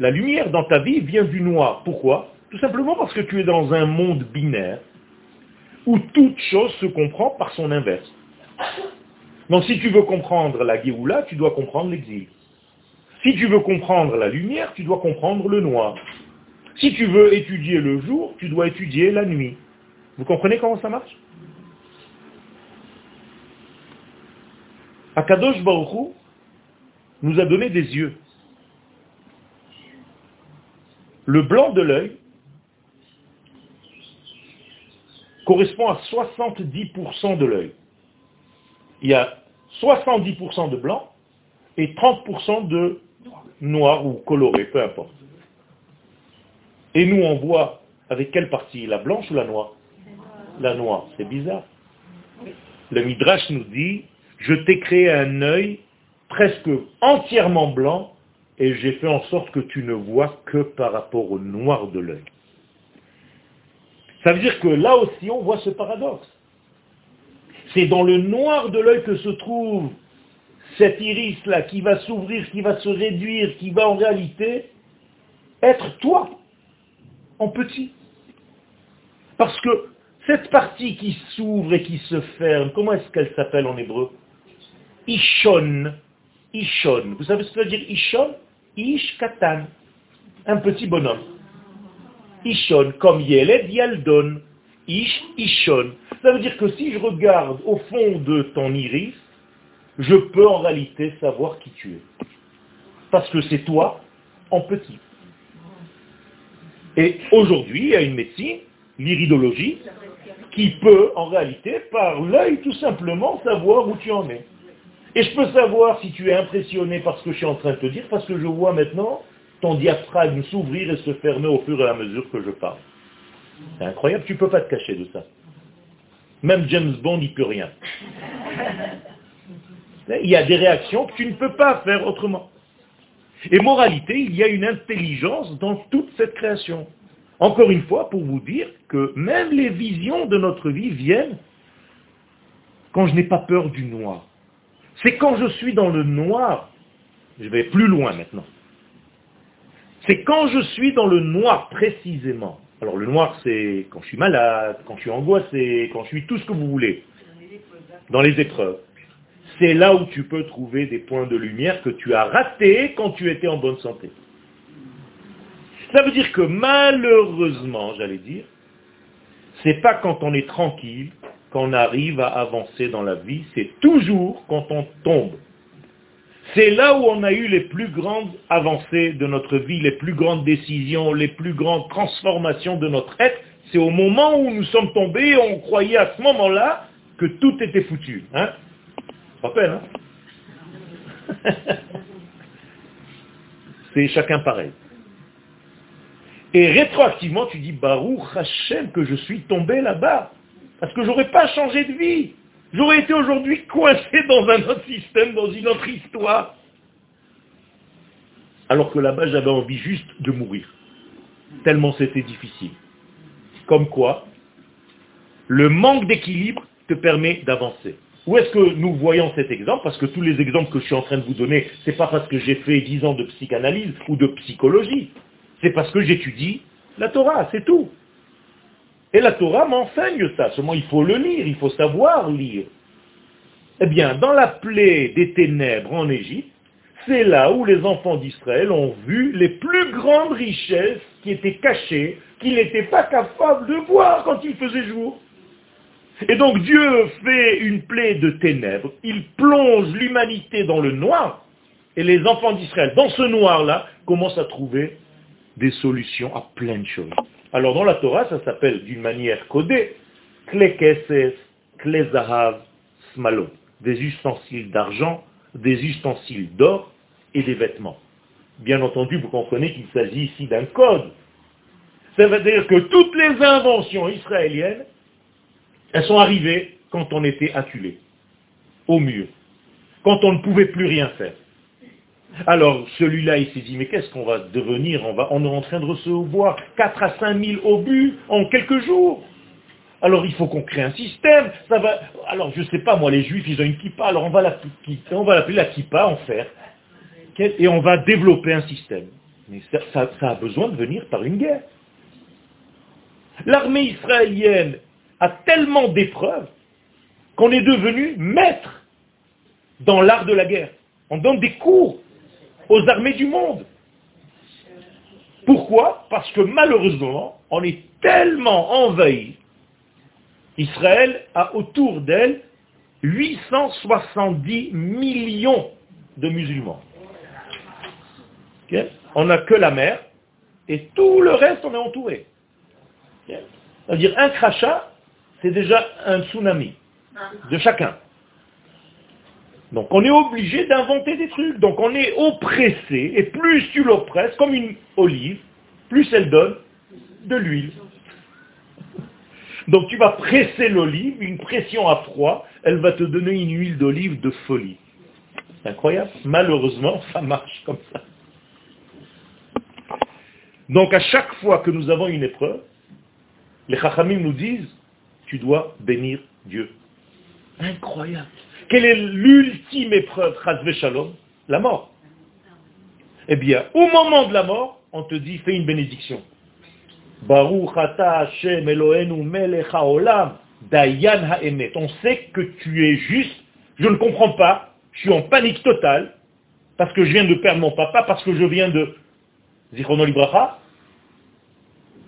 la lumière dans ta vie vient du noir. Pourquoi? Tout simplement parce que tu es dans un monde binaire où toute chose se comprend par son inverse. Donc si tu veux comprendre la Géoula, tu dois comprendre l'exil. Si tu veux comprendre la lumière, tu dois comprendre le noir. Si tu veux étudier le jour, tu dois étudier la nuit. Vous comprenez comment ça marche? Akadosh Baruch nous a donné des yeux. Le blanc de l'œil correspond à 70% de l'œil. Il y a 70% de blanc et 30% de noir ou coloré, peu importe. Et nous, on voit avec quelle partie La blanche ou la noire? La noire. C'est bizarre. Le Midrash nous dit, je t'ai créé un œil presque entièrement blanc et j'ai fait en sorte que tu ne vois que par rapport au noir de l'œil. Ça veut dire que là aussi, on voit ce paradoxe. C'est dans le noir de l'œil que se trouve cet iris-là qui va s'ouvrir, qui va se réduire, qui va en réalité être toi, en petit. Parce que cette partie qui s'ouvre et qui se ferme, comment est-ce qu'elle s'appelle en hébreu? Ishon. Ishon. Vous savez ce que veut dire Ishon? Ish katan. Un petit bonhomme. Ishon, comme Yeled Yaldon. Ish, Ishon. Ça veut dire que si je regarde au fond de ton iris, je peux en réalité savoir qui tu es. Parce que c'est toi en petit. Et aujourd'hui, il y a une médecine, l'iridologie, qui peut en réalité, par l'œil tout simplement, savoir où tu en es. Et je peux savoir si tu es impressionné par ce que je suis en train de te dire, parce que je vois maintenant ton diaphragme s'ouvrir et se fermer au fur et à mesure que je parle. C'est incroyable, tu ne peux pas te cacher de ça. Même James Bond n'y peut rien. Il y a des réactions que tu ne peux pas faire autrement. Et moralité, il y a une intelligence dans toute cette création. Encore une fois, pour vous dire que même les visions de notre vie viennent quand je n'ai pas peur du noir. C'est quand je suis dans le noir, je vais plus loin maintenant. C'est quand je suis dans le noir précisément. Alors le noir, c'est quand je suis malade, quand je suis angoissé, quand je suis tout ce que vous voulez. Dans les épreuves c'est là où tu peux trouver des points de lumière que tu as ratés quand tu étais en bonne santé. Ça veut dire que malheureusement, j'allais dire, c'est pas quand on est tranquille qu'on arrive à avancer dans la vie, c'est toujours quand on tombe. C'est là où on a eu les plus grandes avancées de notre vie, les plus grandes décisions, les plus grandes transformations de notre être. C'est au moment où nous sommes tombés, on croyait à ce moment-là que tout était foutu. Hein Hein. C'est chacun pareil. Et rétroactivement, tu dis, Baruch Hashem, que je suis tombé là-bas. Parce que j'aurais pas changé de vie. J'aurais été aujourd'hui coincé dans un autre système, dans une autre histoire. Alors que là-bas, j'avais envie juste de mourir. Tellement c'était difficile. Comme quoi, le manque d'équilibre te permet d'avancer. Où est-ce que nous voyons cet exemple? Parce que tous les exemples que je suis en train de vous donner, ce n'est pas parce que j'ai fait 10 ans de psychanalyse ou de psychologie. C'est parce que j'étudie la Torah, c'est tout. Et la Torah m'enseigne ça. Seulement, il faut le lire, il faut savoir lire. Eh bien, dans la plaie des ténèbres en Égypte, c'est là où les enfants d'Israël ont vu les plus grandes richesses qui étaient cachées, qu'ils n'étaient pas capables de voir quand il faisait jour. Et donc Dieu fait une plaie de ténèbres, il plonge l'humanité dans le noir, et les enfants d'Israël, dans ce noir-là, commencent à trouver des solutions à plein de choses. Alors dans la Torah, ça s'appelle d'une manière codée, Kle Keses, Kle Zahav, Smalo, des ustensiles d'argent, des ustensiles d'or et des vêtements. Bien entendu, vous comprenez qu'il s'agit ici d'un code. Ça veut dire que toutes les inventions israéliennes, elles sont arrivées quand on était acculé, au mur, quand on ne pouvait plus rien faire. Alors, celui-là, il s'est dit, mais qu'est-ce qu'on va devenir? On, va, on est en train de recevoir 4 à 5 000 obus en quelques jours. Alors, il faut qu'on crée un système. Va... Alors, je ne sais pas, moi, les juifs, ils ont une kippa, alors on va l'appeler la kippa en fer. Et on va développer un système. Mais ça, ça a besoin de venir par une guerre. L'armée israélienne a tellement d'épreuves qu'on est devenu maître dans l'art de la guerre. On donne des cours aux armées du monde. Pourquoi? Parce que malheureusement, on est tellement envahi. Israël a autour d'elle 870 millions de musulmans. On n'a que la mer et tout le reste, on est entouré. C'est-à-dire un crachat, c'est déjà un tsunami de chacun. Donc on est obligé d'inventer des trucs. Donc on est oppressé, et plus tu l'oppresses, comme une olive, plus elle donne de l'huile. Donc tu vas presser l'olive, une pression à froid, elle va te donner une huile d'olive de folie. C'est incroyable. Malheureusement, ça marche comme ça. Donc à chaque fois que nous avons une épreuve, les chachamim nous disent, tu dois bénir Dieu. Incroyable. Quelle est l'ultime épreuve, Shalom La mort. Eh bien, au moment de la mort, on te dit, fais une bénédiction. Baruch Hashem melech haolam dayan ha'emet. On sait que tu es juste, je ne comprends pas, je suis en panique totale, parce que je viens de perdre mon papa, parce que je viens de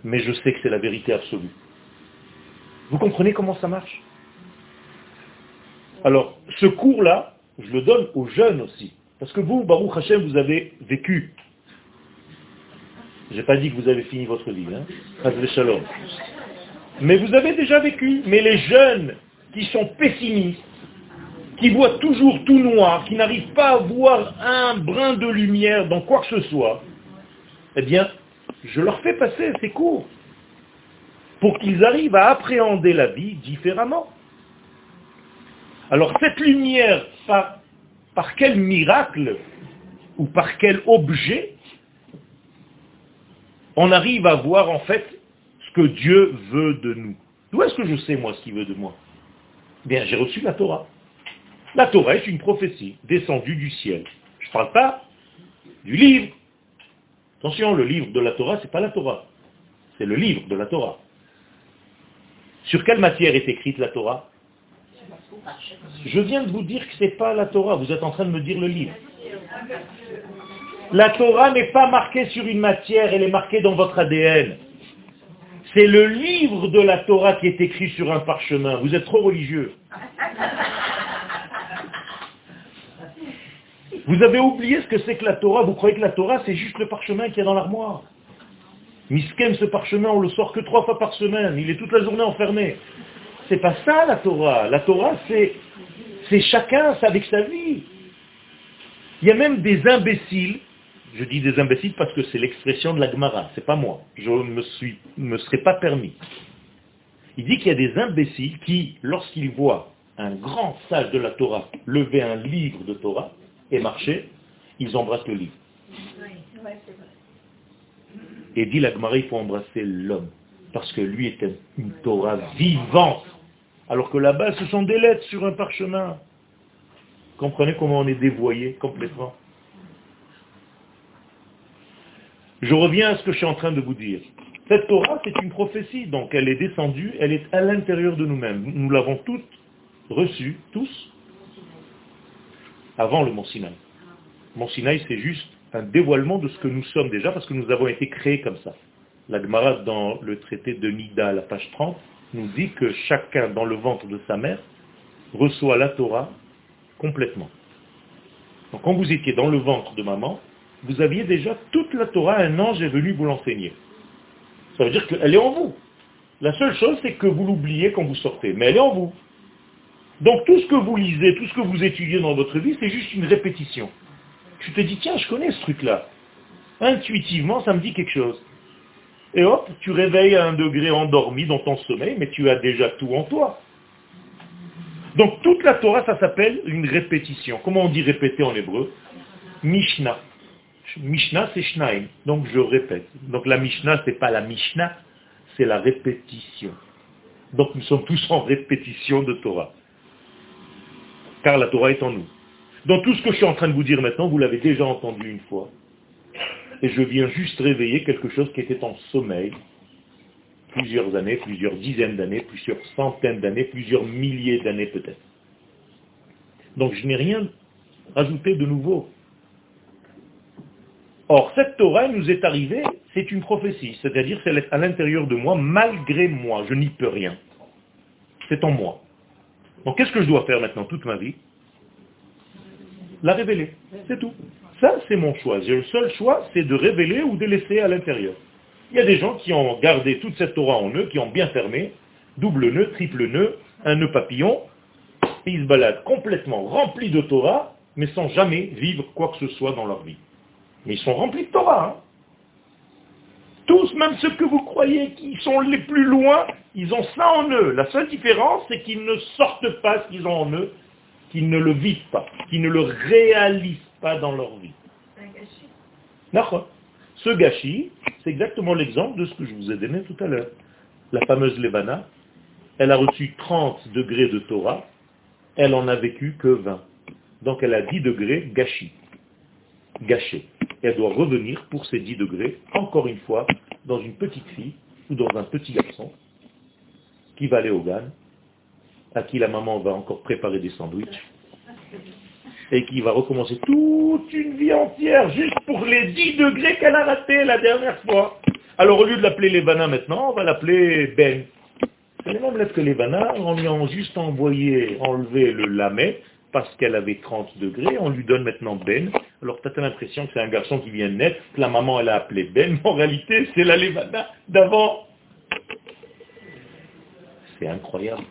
mais je sais que c'est la vérité absolue. Vous comprenez comment ça marche? Alors, ce cours-là, je le donne aux jeunes aussi. Parce que vous, Baruch Hashem, vous avez vécu. Je n'ai pas dit que vous avez fini votre vie, hein. Mais vous avez déjà vécu. Mais les jeunes qui sont pessimistes, qui voient toujours tout noir, qui n'arrivent pas à voir un brin de lumière dans quoi que ce soit, eh bien, je leur fais passer ces cours pour qu'ils arrivent à appréhender la vie différemment. Alors cette lumière, par, quel miracle ou par quel objet on arrive à voir en fait ce que Dieu veut de nous? D'où est-ce que je sais moi ce qu'il veut de moi? Bien, j'ai reçu la Torah. La Torah est une prophétie descendue du ciel. Je ne parle pas du livre. Attention, le livre de la Torah, ce n'est pas la Torah. C'est le livre de la Torah. Sur quelle matière est écrite la Torah? Je viens de vous dire que ce n'est pas la Torah, vous êtes en train de me dire le livre. La Torah n'est pas marquée sur une matière, elle est marquée dans votre ADN. C'est le livre de la Torah qui est écrit sur un parchemin. Vous êtes trop religieux. Vous avez oublié ce que c'est que la Torah. Vous croyez que la Torah, c'est juste le parchemin qui est dans l'armoire. Miskem, ce parchemin, on le sort que trois fois par semaine. Il est toute la journée enfermé. C'est pas ça la Torah. La Torah, c'est, c'est chacun, avec sa vie. Il y a même des imbéciles. Je dis des imbéciles parce que c'est l'expression de la Gemara. C'est pas moi. Je ne me, me serais pas permis. Il dit qu'il y a des imbéciles qui, lorsqu'ils voient un grand sage de la Torah lever un livre de Torah et marcher, ils embrassent le livre. Et dit la il faut embrasser l'homme, parce que lui est une Torah vivante, alors que là-bas, ce sont des lettres sur un parchemin. Comprenez comment on est dévoyé complètement Je reviens à ce que je suis en train de vous dire. Cette Torah, c'est une prophétie, donc elle est descendue, elle est à l'intérieur de nous-mêmes. Nous l'avons toutes reçue, tous, avant le Mont Sinaï. Mont Sinaï, c'est juste un dévoilement de ce que nous sommes déjà, parce que nous avons été créés comme ça. La Gemara, dans le traité de Nida, la page 30, nous dit que chacun dans le ventre de sa mère reçoit la Torah complètement. Donc quand vous étiez dans le ventre de maman, vous aviez déjà toute la Torah, un ange est venu vous l'enseigner. Ça veut dire qu'elle est en vous. La seule chose, c'est que vous l'oubliez quand vous sortez, mais elle est en vous. Donc tout ce que vous lisez, tout ce que vous étudiez dans votre vie, c'est juste une répétition. Tu te dis, tiens, je connais ce truc-là. Intuitivement, ça me dit quelque chose. Et hop, tu réveilles à un degré endormi dans ton sommeil, mais tu as déjà tout en toi. Donc toute la Torah, ça s'appelle une répétition. Comment on dit répéter en hébreu? Mishnah. Mishnah, c'est Shnaim. Donc je répète. Donc la Mishnah, c'est pas la Mishnah, c'est la répétition. Donc nous sommes tous en répétition de Torah. Car la Torah est en nous. Donc tout ce que je suis en train de vous dire maintenant, vous l'avez déjà entendu une fois. Et je viens juste réveiller quelque chose qui était en sommeil plusieurs années, plusieurs dizaines d'années, plusieurs centaines d'années, plusieurs milliers d'années peut-être. Donc je n'ai rien ajouté de nouveau. Or, cette Torah nous est arrivée, c'est une prophétie, c'est-à-dire c'est à l'intérieur de moi, malgré moi, je n'y peux rien. C'est en moi. Donc qu'est-ce que je dois faire maintenant toute ma vie? La révéler, c'est tout. Ça, c'est mon choix. Le seul choix, c'est de révéler ou de laisser à l'intérieur. Il y a des gens qui ont gardé toute cette Torah en eux, qui ont bien fermé, double nœud, triple nœud, un nœud papillon, et ils se baladent complètement remplis de Torah, mais sans jamais vivre quoi que ce soit dans leur vie. Mais ils sont remplis de Torah. Hein. Tous, même ceux que vous croyez qui sont les plus loin, ils ont ça en eux. La seule différence, c'est qu'ils ne sortent pas ce qu'ils ont en eux, qu'ils ne le vivent pas, qu'ils ne le réalisent pas dans leur vie. D'accord. Ce gâchis, c'est exactement l'exemple de ce que je vous ai donné tout à l'heure. La fameuse Levana, elle a reçu 30 degrés de Torah, elle en a vécu que 20. Donc elle a 10 degrés gâchis, gâchés. Elle doit revenir pour ces 10 degrés, encore une fois, dans une petite fille ou dans un petit garçon qui va aller au GAN, à qui la maman va encore préparer des sandwichs, et qui va recommencer toute une vie entière juste pour les 10 degrés qu'elle a ratés la dernière fois. Alors au lieu de l'appeler Levana maintenant, on va l'appeler Ben. C'est les mêmes lettres que Levana, on lui a juste envoyé, enlevé le lamet, parce qu'elle avait 30 degrés, on lui donne maintenant Ben. Alors tu as l'impression que c'est un garçon qui vient de naître, que la maman elle a appelé Ben, mais en réalité c'est la Levana d'avant. C'est incroyable.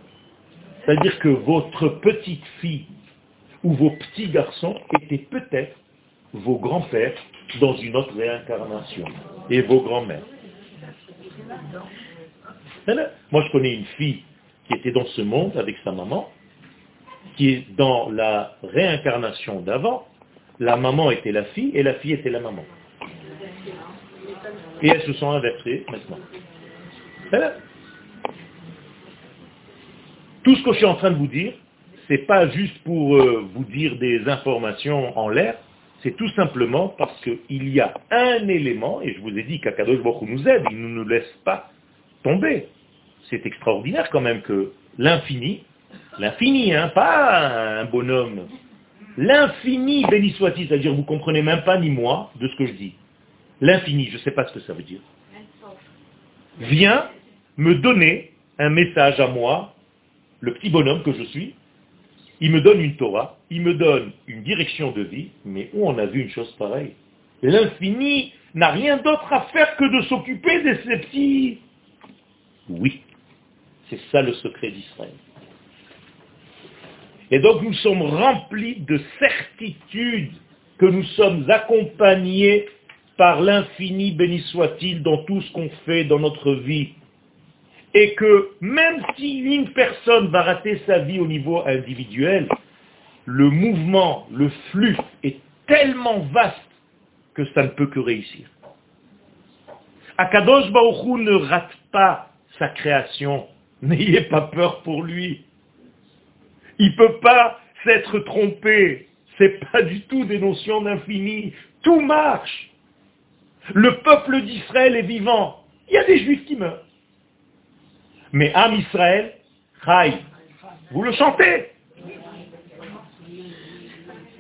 C'est-à-dire que votre petite fille où vos petits garçons étaient peut-être vos grands-pères dans une autre réincarnation, et vos grands-mères. Moi, je connais une fille qui était dans ce monde avec sa maman, qui est dans la réincarnation d'avant. La maman était la fille et la fille était la maman. Et elles se sont inversées maintenant. Tout ce que je suis en train de vous dire, c'est pas juste pour euh, vous dire des informations en l'air, c'est tout simplement parce qu'il y a un élément, et je vous ai dit qu'Akadosh Baruch nous aide, il ne nous laisse pas tomber. C'est extraordinaire quand même que l'infini, l'infini, hein, pas un bonhomme, l'infini, béni soit-il, c'est-à-dire vous comprenez même pas ni moi de ce que je dis. L'infini, je ne sais pas ce que ça veut dire, vient me donner un message à moi, le petit bonhomme que je suis, il me donne une Torah, il me donne une direction de vie, mais où on a vu une chose pareille? L'infini n'a rien d'autre à faire que de s'occuper de ces petits... Oui, c'est ça le secret d'Israël. Et donc nous sommes remplis de certitude que nous sommes accompagnés par l'infini, béni soit-il, dans tout ce qu'on fait dans notre vie et que même si une personne va rater sa vie au niveau individuel, le mouvement, le flux est tellement vaste que ça ne peut que réussir. Akadosh Baruch ne rate pas sa création. N'ayez pas peur pour lui. Il ne peut pas s'être trompé. C'est pas du tout des notions d'infini. Tout marche. Le peuple d'Israël est vivant. Il y a des juifs qui meurent. Mais Am Israël, Chai. Vous le chantez.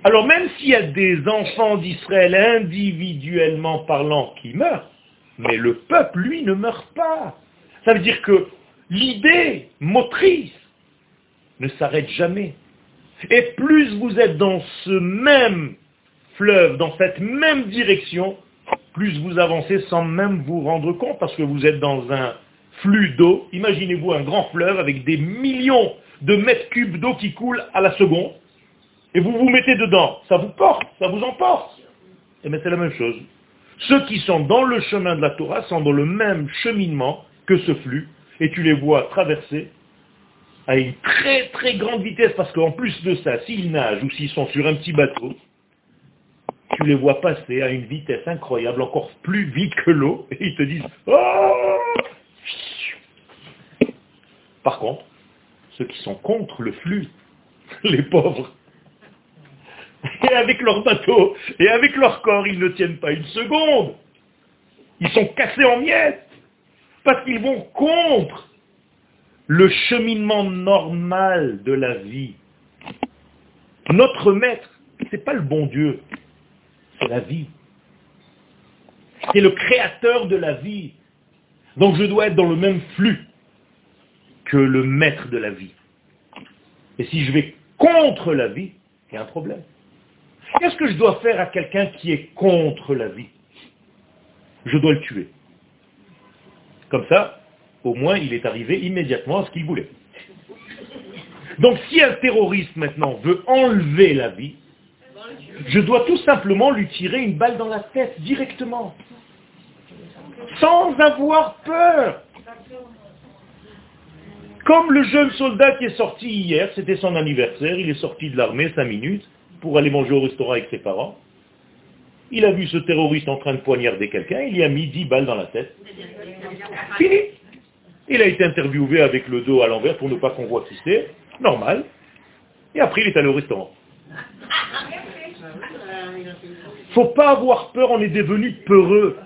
Alors même s'il y a des enfants d'Israël individuellement parlant qui meurent, mais le peuple, lui, ne meurt pas. Ça veut dire que l'idée motrice ne s'arrête jamais. Et plus vous êtes dans ce même fleuve, dans cette même direction, plus vous avancez sans même vous rendre compte, parce que vous êtes dans un flux d'eau. Imaginez-vous un grand fleuve avec des millions de mètres cubes d'eau qui coulent à la seconde, et vous vous mettez dedans. Ça vous porte, ça vous emporte. Et bien c'est la même chose. Ceux qui sont dans le chemin de la Torah sont dans le même cheminement que ce flux, et tu les vois traverser à une très très grande vitesse, parce qu'en plus de ça, s'ils nagent ou s'ils sont sur un petit bateau, tu les vois passer à une vitesse incroyable, encore plus vite que l'eau, et ils te disent oh Par contre, ceux qui sont contre le flux, les pauvres, et avec leur bateau, et avec leur corps, ils ne tiennent pas une seconde. Ils sont cassés en miettes, parce qu'ils vont contre le cheminement normal de la vie. Notre maître, ce n'est pas le bon Dieu, c'est la vie. C'est le créateur de la vie. Donc je dois être dans le même flux le maître de la vie. Et si je vais contre la vie, il y a un problème. Qu'est-ce que je dois faire à quelqu'un qui est contre la vie? Je dois le tuer. Comme ça, au moins, il est arrivé immédiatement à ce qu'il voulait. Donc si un terroriste maintenant veut enlever la vie, je dois tout simplement lui tirer une balle dans la tête directement. Sans avoir peur. Comme le jeune soldat qui est sorti hier, c'était son anniversaire, il est sorti de l'armée cinq minutes pour aller manger au restaurant avec ses parents. Il a vu ce terroriste en train de poignarder quelqu'un, il y a mis dix balles dans la tête. Fini. Il a été interviewé avec le dos à l'envers pour ne pas qu'on voit qui. Normal. Et après, il est allé au restaurant. Faut pas avoir peur, on est devenu peureux.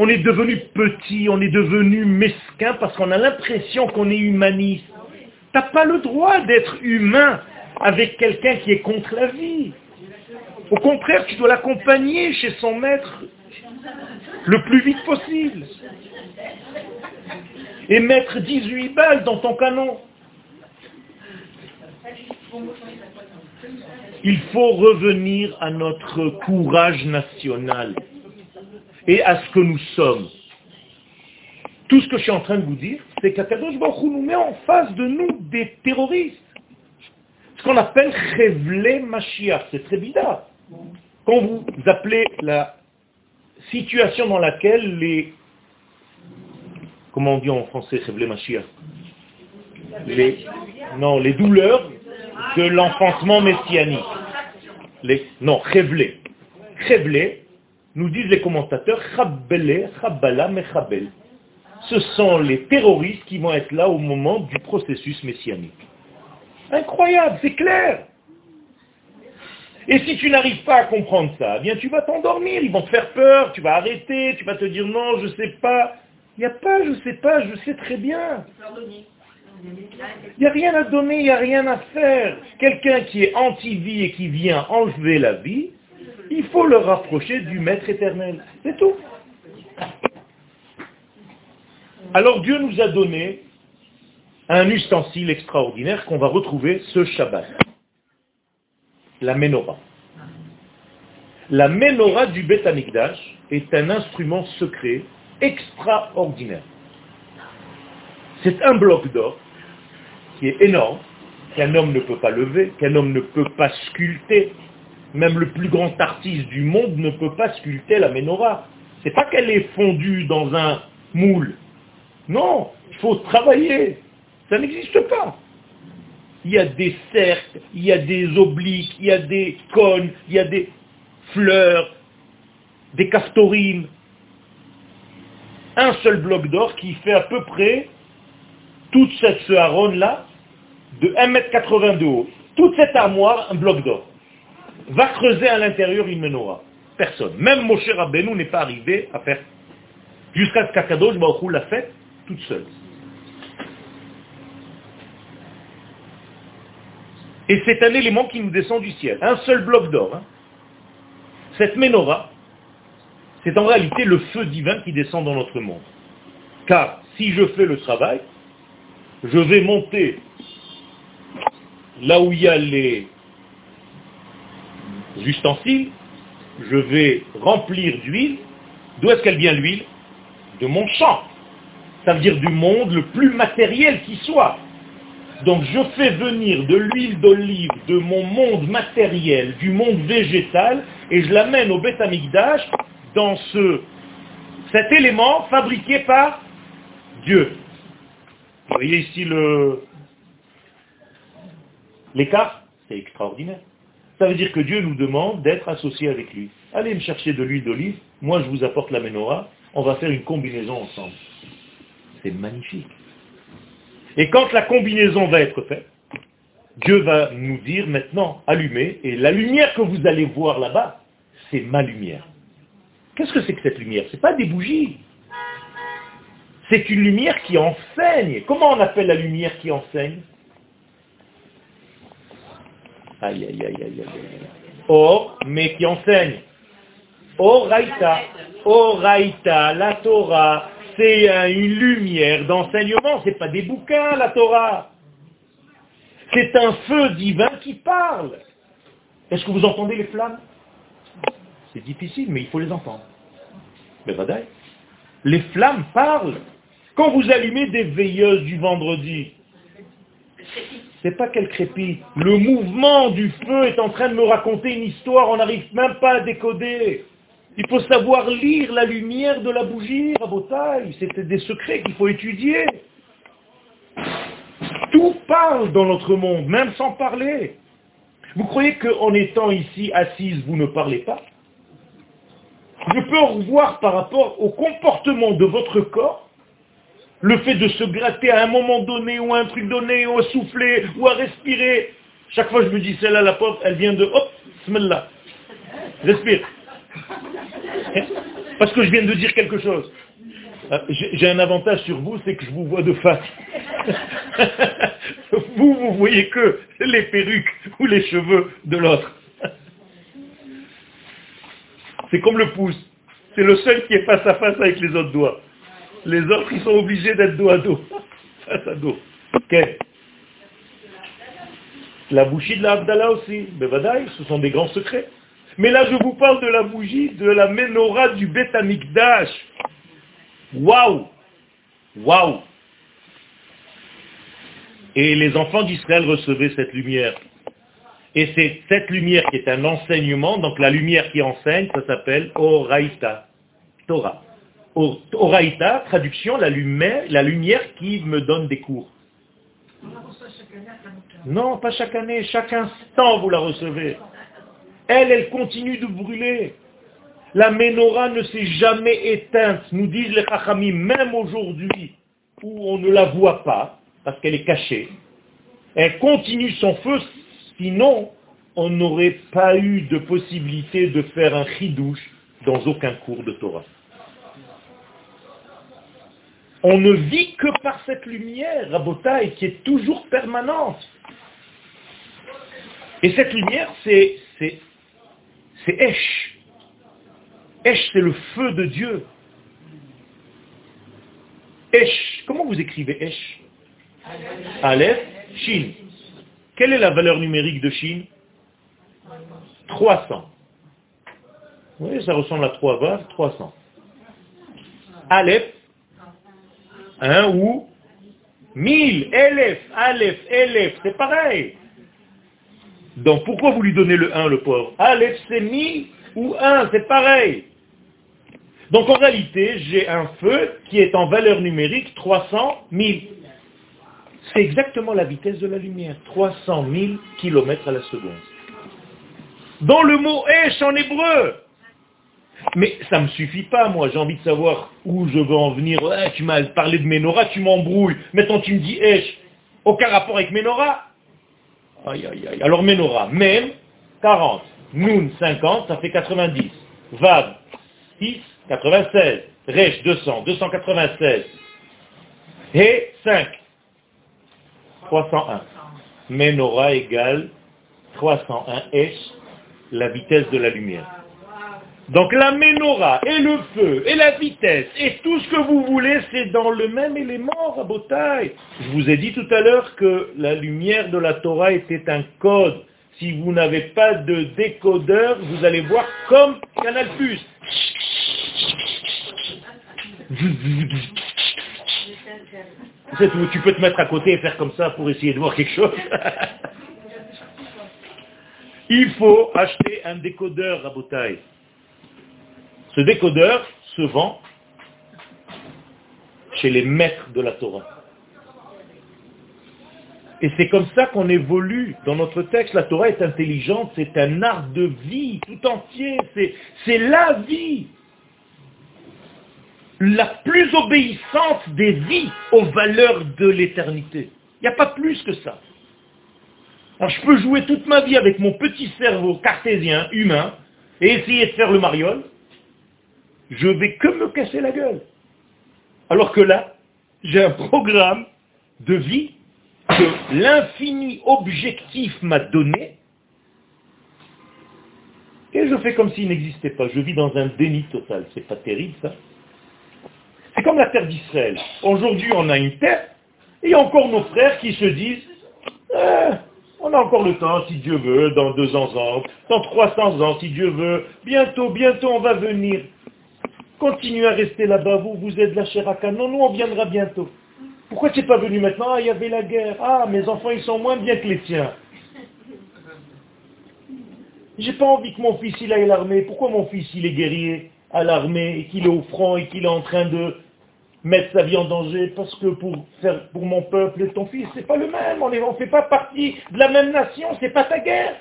On est devenu petit, on est devenu mesquin parce qu'on a l'impression qu'on est humaniste. T'as pas le droit d'être humain avec quelqu'un qui est contre la vie. Au contraire, tu dois l'accompagner chez son maître le plus vite possible. Et mettre 18 balles dans ton canon. Il faut revenir à notre courage national et à ce que nous sommes. Tout ce que je suis en train de vous dire, c'est qu'Akadosh Baruch nous met en face de nous des terroristes. Ce qu'on appelle Chevle Mashiach, c'est très bizarre. Quand vous appelez la situation dans laquelle les... Comment on dit en français Chevle Mashiach? Les, Non, les douleurs de l'enfantement messianique. Les, non, Chevle. Chevle, nous disent les commentateurs, Chabbele, Chabbala, Mechabel. Ce sont les terroristes qui vont être là au moment du processus messianique. Incroyable, c'est clair. Et si tu n'arrives pas à comprendre ça, eh bien tu vas t'endormir, ils vont te faire peur, tu vas arrêter, tu vas te dire non, je sais pas. Il n'y a pas, je sais pas, je sais très bien. Il n'y a rien à donner, il n'y a rien à faire. Quelqu'un qui est anti-vie et qui vient enlever la vie, il faut le rapprocher du Maître éternel. C'est tout. Alors Dieu nous a donné un ustensile extraordinaire qu'on va retrouver ce Shabbat. La menorah. La menorah du Beth Amikdash est un instrument secret extraordinaire. C'est un bloc d'or qui est énorme, qu'un homme ne peut pas lever, qu'un homme ne peut pas sculpter. Même le plus grand artiste du monde ne peut pas sculpter la menorah. C'est pas qu'elle est fondue dans un moule. Non, il faut travailler. Ça n'existe pas. Il y a des cercles, il y a des obliques, il y a des cônes, il y a des fleurs, des castorines. Un seul bloc d'or qui fait à peu près toute cette ce là de 1m80 de haut. Toute cette armoire, un bloc d'or. Va creuser à l'intérieur une menorah. Personne. Même Moshe Rabbeinu n'est pas arrivé à faire. Jusqu'à ce qu'Akadosh Baruch l'a fait toute seule. Et c'est un élément qui nous descend du ciel. Un seul bloc d'or. Hein. Cette menorah, c'est en réalité le feu divin qui descend dans notre monde. Car si je fais le travail, je vais monter là où il y a les ustensiles, je vais remplir d'huile. D'où est-ce qu'elle vient l'huile? De mon champ. Ça veut dire du monde le plus matériel qui soit. Donc je fais venir de l'huile d'olive de mon monde matériel, du monde végétal, et je l'amène au Beth dans ce, cet élément fabriqué par Dieu. Vous voyez ici l'écart? C'est extraordinaire. Ça veut dire que Dieu nous demande d'être associés avec lui. Allez me chercher de l'huile d'olive, moi je vous apporte la menorah, on va faire une combinaison ensemble. C'est magnifique. Et quand la combinaison va être faite, Dieu va nous dire maintenant, allumez, et la lumière que vous allez voir là-bas, c'est ma lumière. Qu'est-ce que c'est que cette lumière? Ce n'est pas des bougies. C'est une lumière qui enseigne. Comment on appelle la lumière qui enseigne? Aïe, aïe, aïe, aïe, aïe. Or, mais qui enseigne. Oraita. Oraita, la Torah, c'est une lumière d'enseignement, c'est pas des bouquins, la Torah. C'est un feu divin qui parle. Est-ce que vous entendez les flammes? C'est difficile, mais il faut les entendre. Mais Les flammes parlent. Quand vous allumez des veilleuses du vendredi, c'est pas qu'elle crépit. Le mouvement du feu est en train de me raconter une histoire, on n'arrive même pas à décoder. Il faut savoir lire la lumière de la bougie, Rabotaille. C'était des secrets qu'il faut étudier. Tout parle dans notre monde, même sans parler. Vous croyez qu'en étant ici assise, vous ne parlez pas? Je peux revoir par rapport au comportement de votre corps, le fait de se gratter à un moment donné, ou à un truc donné, ou à souffler, ou à respirer. Chaque fois je me dis, celle-là, la pauvre, elle vient de, hop, smell Respire. Parce que je viens de dire quelque chose. Euh, j'ai un avantage sur vous, c'est que je vous vois de face. vous, vous voyez que les perruques ou les cheveux de l'autre. C'est comme le pouce. C'est le seul qui est face à face avec les autres doigts. Les autres, ils sont obligés d'être dos à dos. Face à dos. La bouchie de la aussi. Mais ce sont des grands secrets. Mais là, je vous parle de la bougie, de la menorah du Beth Amikdash. Waouh Waouh Et les enfants d'Israël recevaient cette lumière. Et c'est cette lumière qui est un enseignement, donc la lumière qui enseigne, ça s'appelle Oraita, Torah. Oraita, traduction, la lumière, la lumière qui me donne des cours. Non, pas chaque année, chaque instant vous la recevez. Elle, elle continue de brûler. La menorah ne s'est jamais éteinte, nous disent les chachamim, même aujourd'hui, où on ne la voit pas, parce qu'elle est cachée. Elle continue son feu, sinon on n'aurait pas eu de possibilité de faire un chidouche dans aucun cours de Torah. On ne vit que par cette lumière, Rabotaï, qui est toujours permanente. Et cette lumière, c'est c'est Esh. Esh, c'est le feu de Dieu. Esh, comment vous écrivez Esh? Aleph, Shin. Quelle est la valeur numérique de Shin? 300. Oui, ça ressemble à 3 vases, 300. Aleph, 1 ou 1000, Elef, Aleph, Elef, c'est pareil. Donc pourquoi vous lui donnez le 1, le pauvre? Aleph, c'est mi ou 1, c'est pareil. Donc en réalité, j'ai un feu qui est en valeur numérique 300 000. C'est exactement la vitesse de la lumière, 300 000 km à la seconde. Dans le mot Esh en hébreu. Mais ça ne me suffit pas, moi, j'ai envie de savoir où je veux en venir. tu m'as parlé de Ménorah, tu m'embrouilles. Maintenant tu me dis Esh. Aucun rapport avec Ménorah. Aïe, aïe, aïe. Alors Menorah, même 40. Noun 50, ça fait 90. Vav 6, 96. Resh 200, 296. Et 5, 301. Menorah égale 301 Esh, la vitesse de la lumière. Donc la menorah et le feu et la vitesse et tout ce que vous voulez, c'est dans le même élément, Rabotai. Je vous ai dit tout à l'heure que la lumière de la Torah était un code. Si vous n'avez pas de décodeur, vous allez voir comme Canal Plus. Tu peux te mettre à côté et faire comme ça pour essayer de voir quelque chose. Il faut acheter un décodeur Rabotai. Ce décodeur se vend chez les maîtres de la Torah. Et c'est comme ça qu'on évolue dans notre texte. La Torah est intelligente, c'est un art de vie tout entier, c'est la vie. La plus obéissante des vies aux valeurs de l'éternité. Il n'y a pas plus que ça. Alors je peux jouer toute ma vie avec mon petit cerveau cartésien, humain, et essayer de faire le mariole. Je vais que me casser la gueule. Alors que là, j'ai un programme de vie que l'infini objectif m'a donné, et je fais comme s'il n'existait pas. Je vis dans un déni total. C'est pas terrible ça C'est comme la terre d'Israël. Aujourd'hui on a une terre, et encore nos frères qui se disent, eh, on a encore le temps, si Dieu veut, dans 200 ans, dans 300 ans, si Dieu veut, bientôt, bientôt on va venir. Continuez à rester là-bas, vous, vous êtes la Sheraka. Non, nous on viendra bientôt. Pourquoi tu n'es pas venu maintenant? Ah, il y avait la guerre. Ah, mes enfants, ils sont moins bien que les tiens. J'ai pas envie que mon fils, il aille à l'armée. Pourquoi mon fils, il est guerrier à l'armée et qu'il est au front et qu'il est en train de mettre sa vie en danger? Parce que pour mon peuple et ton fils, c'est pas le même. On ne fait pas partie de la même nation. C'est pas ta guerre.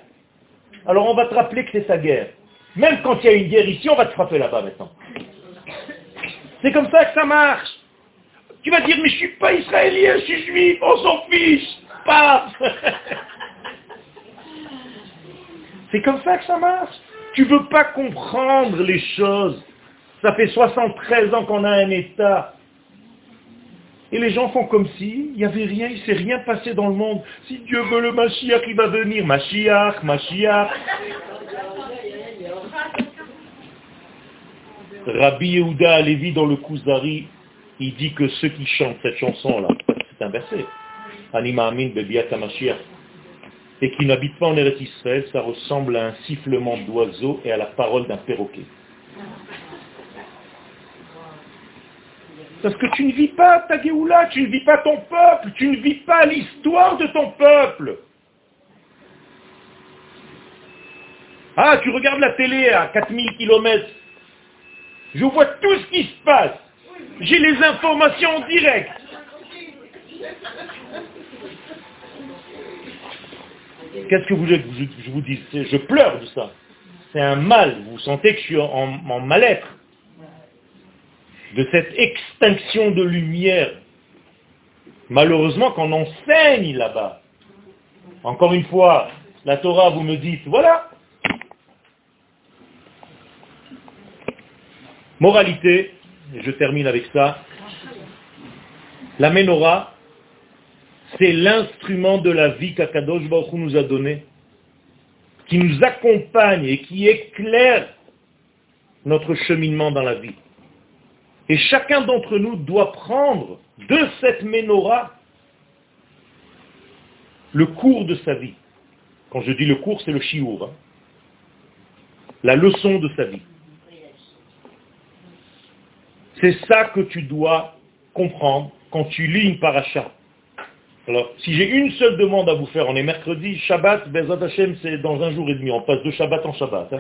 Alors on va te rappeler que c'est sa guerre. Même quand il y a une guerre ici, on va te frapper là-bas maintenant. C'est comme ça que ça marche. Tu vas dire, mais je suis pas israélien, je suis juif, on s'en fiche. Pas. C'est comme ça que ça marche. Tu veux pas comprendre les choses. Ça fait 73 ans qu'on a un État. Et les gens font comme si il n'y avait rien, il ne s'est rien passé dans le monde. Si Dieu veut le Mashiach, il va venir. Mashiach, Mashiach. Rabbi Yehuda Alevi dans le Kuzari, il dit que ceux qui chantent cette chanson-là, c'est un verset, Anima Amin et qui n'habitent pas en Eretz Israël, ça ressemble à un sifflement d'oiseau et à la parole d'un perroquet. Parce que tu ne vis pas ta Géoula, tu ne vis pas ton peuple, tu ne vis pas l'histoire de ton peuple. Ah, tu regardes la télé à 4000 km. Je vois tout ce qui se passe. J'ai les informations en direct. Qu'est-ce que vous voulez que je vous dise Je pleure de ça. C'est un mal. Vous sentez que je suis en, mal-être. De cette extinction de lumière. Malheureusement qu'on enseigne là-bas. Encore une fois, la Torah, vous me dites, voilà. Moralité, je termine avec ça. La menorah, c'est l'instrument de la vie qu'Akadosh Baruch nous a donné, qui nous accompagne et qui éclaire notre cheminement dans la vie. Et chacun d'entre nous doit prendre de cette menorah le cours de sa vie. Quand je dis le cours, c'est le chiour. Hein. La leçon de sa vie. C'est ça que tu dois comprendre quand tu lis une paracha. Alors, si j'ai une seule demande à vous faire, on est mercredi, Shabbat, Bezat Hashem, c'est dans un jour et demi. On passe de Shabbat en Shabbat. Hein.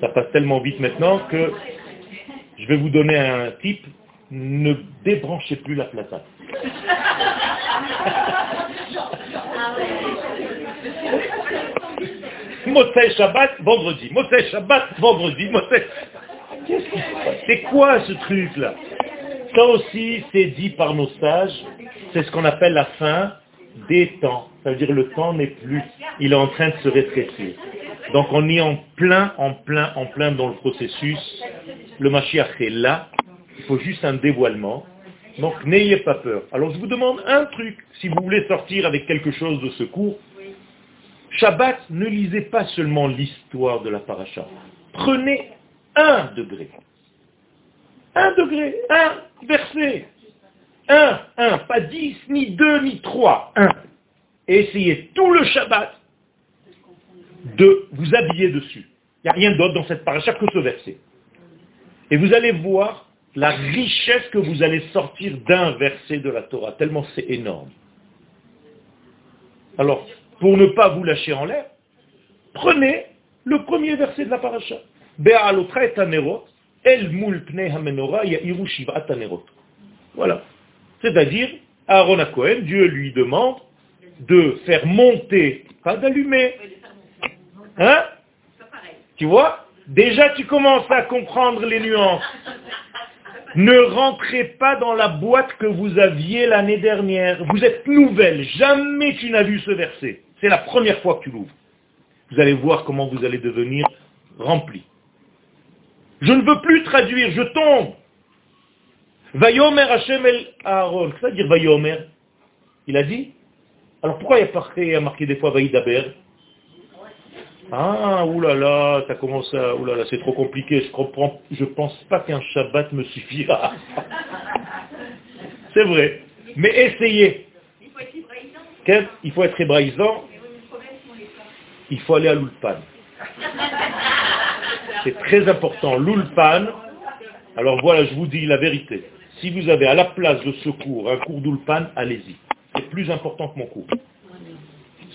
Ça passe tellement vite maintenant que je vais vous donner un type. Ne débranchez plus la plata. Motsai Shabbat, vendredi. Motsai Shabbat, vendredi. C'est quoi ce truc-là? Ça aussi, c'est dit par nos sages, c'est ce qu'on appelle la fin des temps. Ça veut dire le temps n'est plus, il est en train de se rétrécir. Donc on est en plein, en plein, en plein dans le processus. Le Mashiach est là, il faut juste un dévoilement. Donc n'ayez pas peur. Alors je vous demande un truc, si vous voulez sortir avec quelque chose de ce cours. Shabbat, ne lisez pas seulement l'histoire de la paracha. Prenez un degré. Un degré, un verset. Un, un, pas dix, ni deux, ni trois, un. Et essayez tout le Shabbat de vous habiller dessus. Il n'y a rien d'autre dans cette paracha que ce verset. Et vous allez voir la richesse que vous allez sortir d'un verset de la Torah, tellement c'est énorme. Alors, pour ne pas vous lâcher en l'air, prenez le premier verset de la paracha. Voilà. C'est-à-dire, Aaron à Cohen, Dieu lui demande de faire monter, pas d'allumer. Hein? Tu vois? Déjà tu commences à comprendre les nuances. Ne rentrez pas dans la boîte que vous aviez l'année dernière. Vous êtes nouvelle. Jamais tu n'as vu ce verset. C'est la première fois que tu l'ouvres. Vous allez voir comment vous allez devenir rempli. Je ne veux plus traduire, je tombe. Vayomer Hashem el Aaron. Que ça veut dire Vayomer? Il a dit Alors pourquoi il y a marqué, a des fois Vaïdaber? Ah, oulala, ça commence à... Oulala, c'est trop compliqué, je comprends. Je pense pas qu'un Shabbat me suffira. c'est vrai. Mais essayez. Il faut être hébraïsant. Il faut être hébraïsant. Il faut aller à l'Ulpan. C'est très important. L'Ulpan, alors voilà, je vous dis la vérité. Si vous avez à la place de ce cours un cours d'Ulpan, allez-y. C'est plus important que mon cours.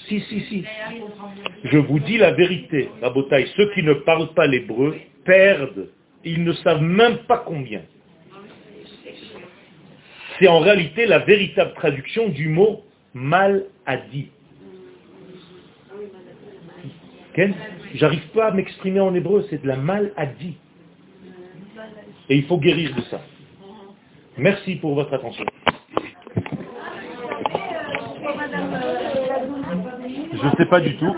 Si, si, si. Je vous dis la vérité, Rabotaï. Ceux qui ne parlent pas l'hébreu perdent. Ils ne savent même pas combien. C'est en réalité la véritable traduction du mot maladie. J'arrive pas à m'exprimer en hébreu, c'est de la maladie. Et il faut guérir de ça. Merci pour votre attention. Je ne sais pas du tout.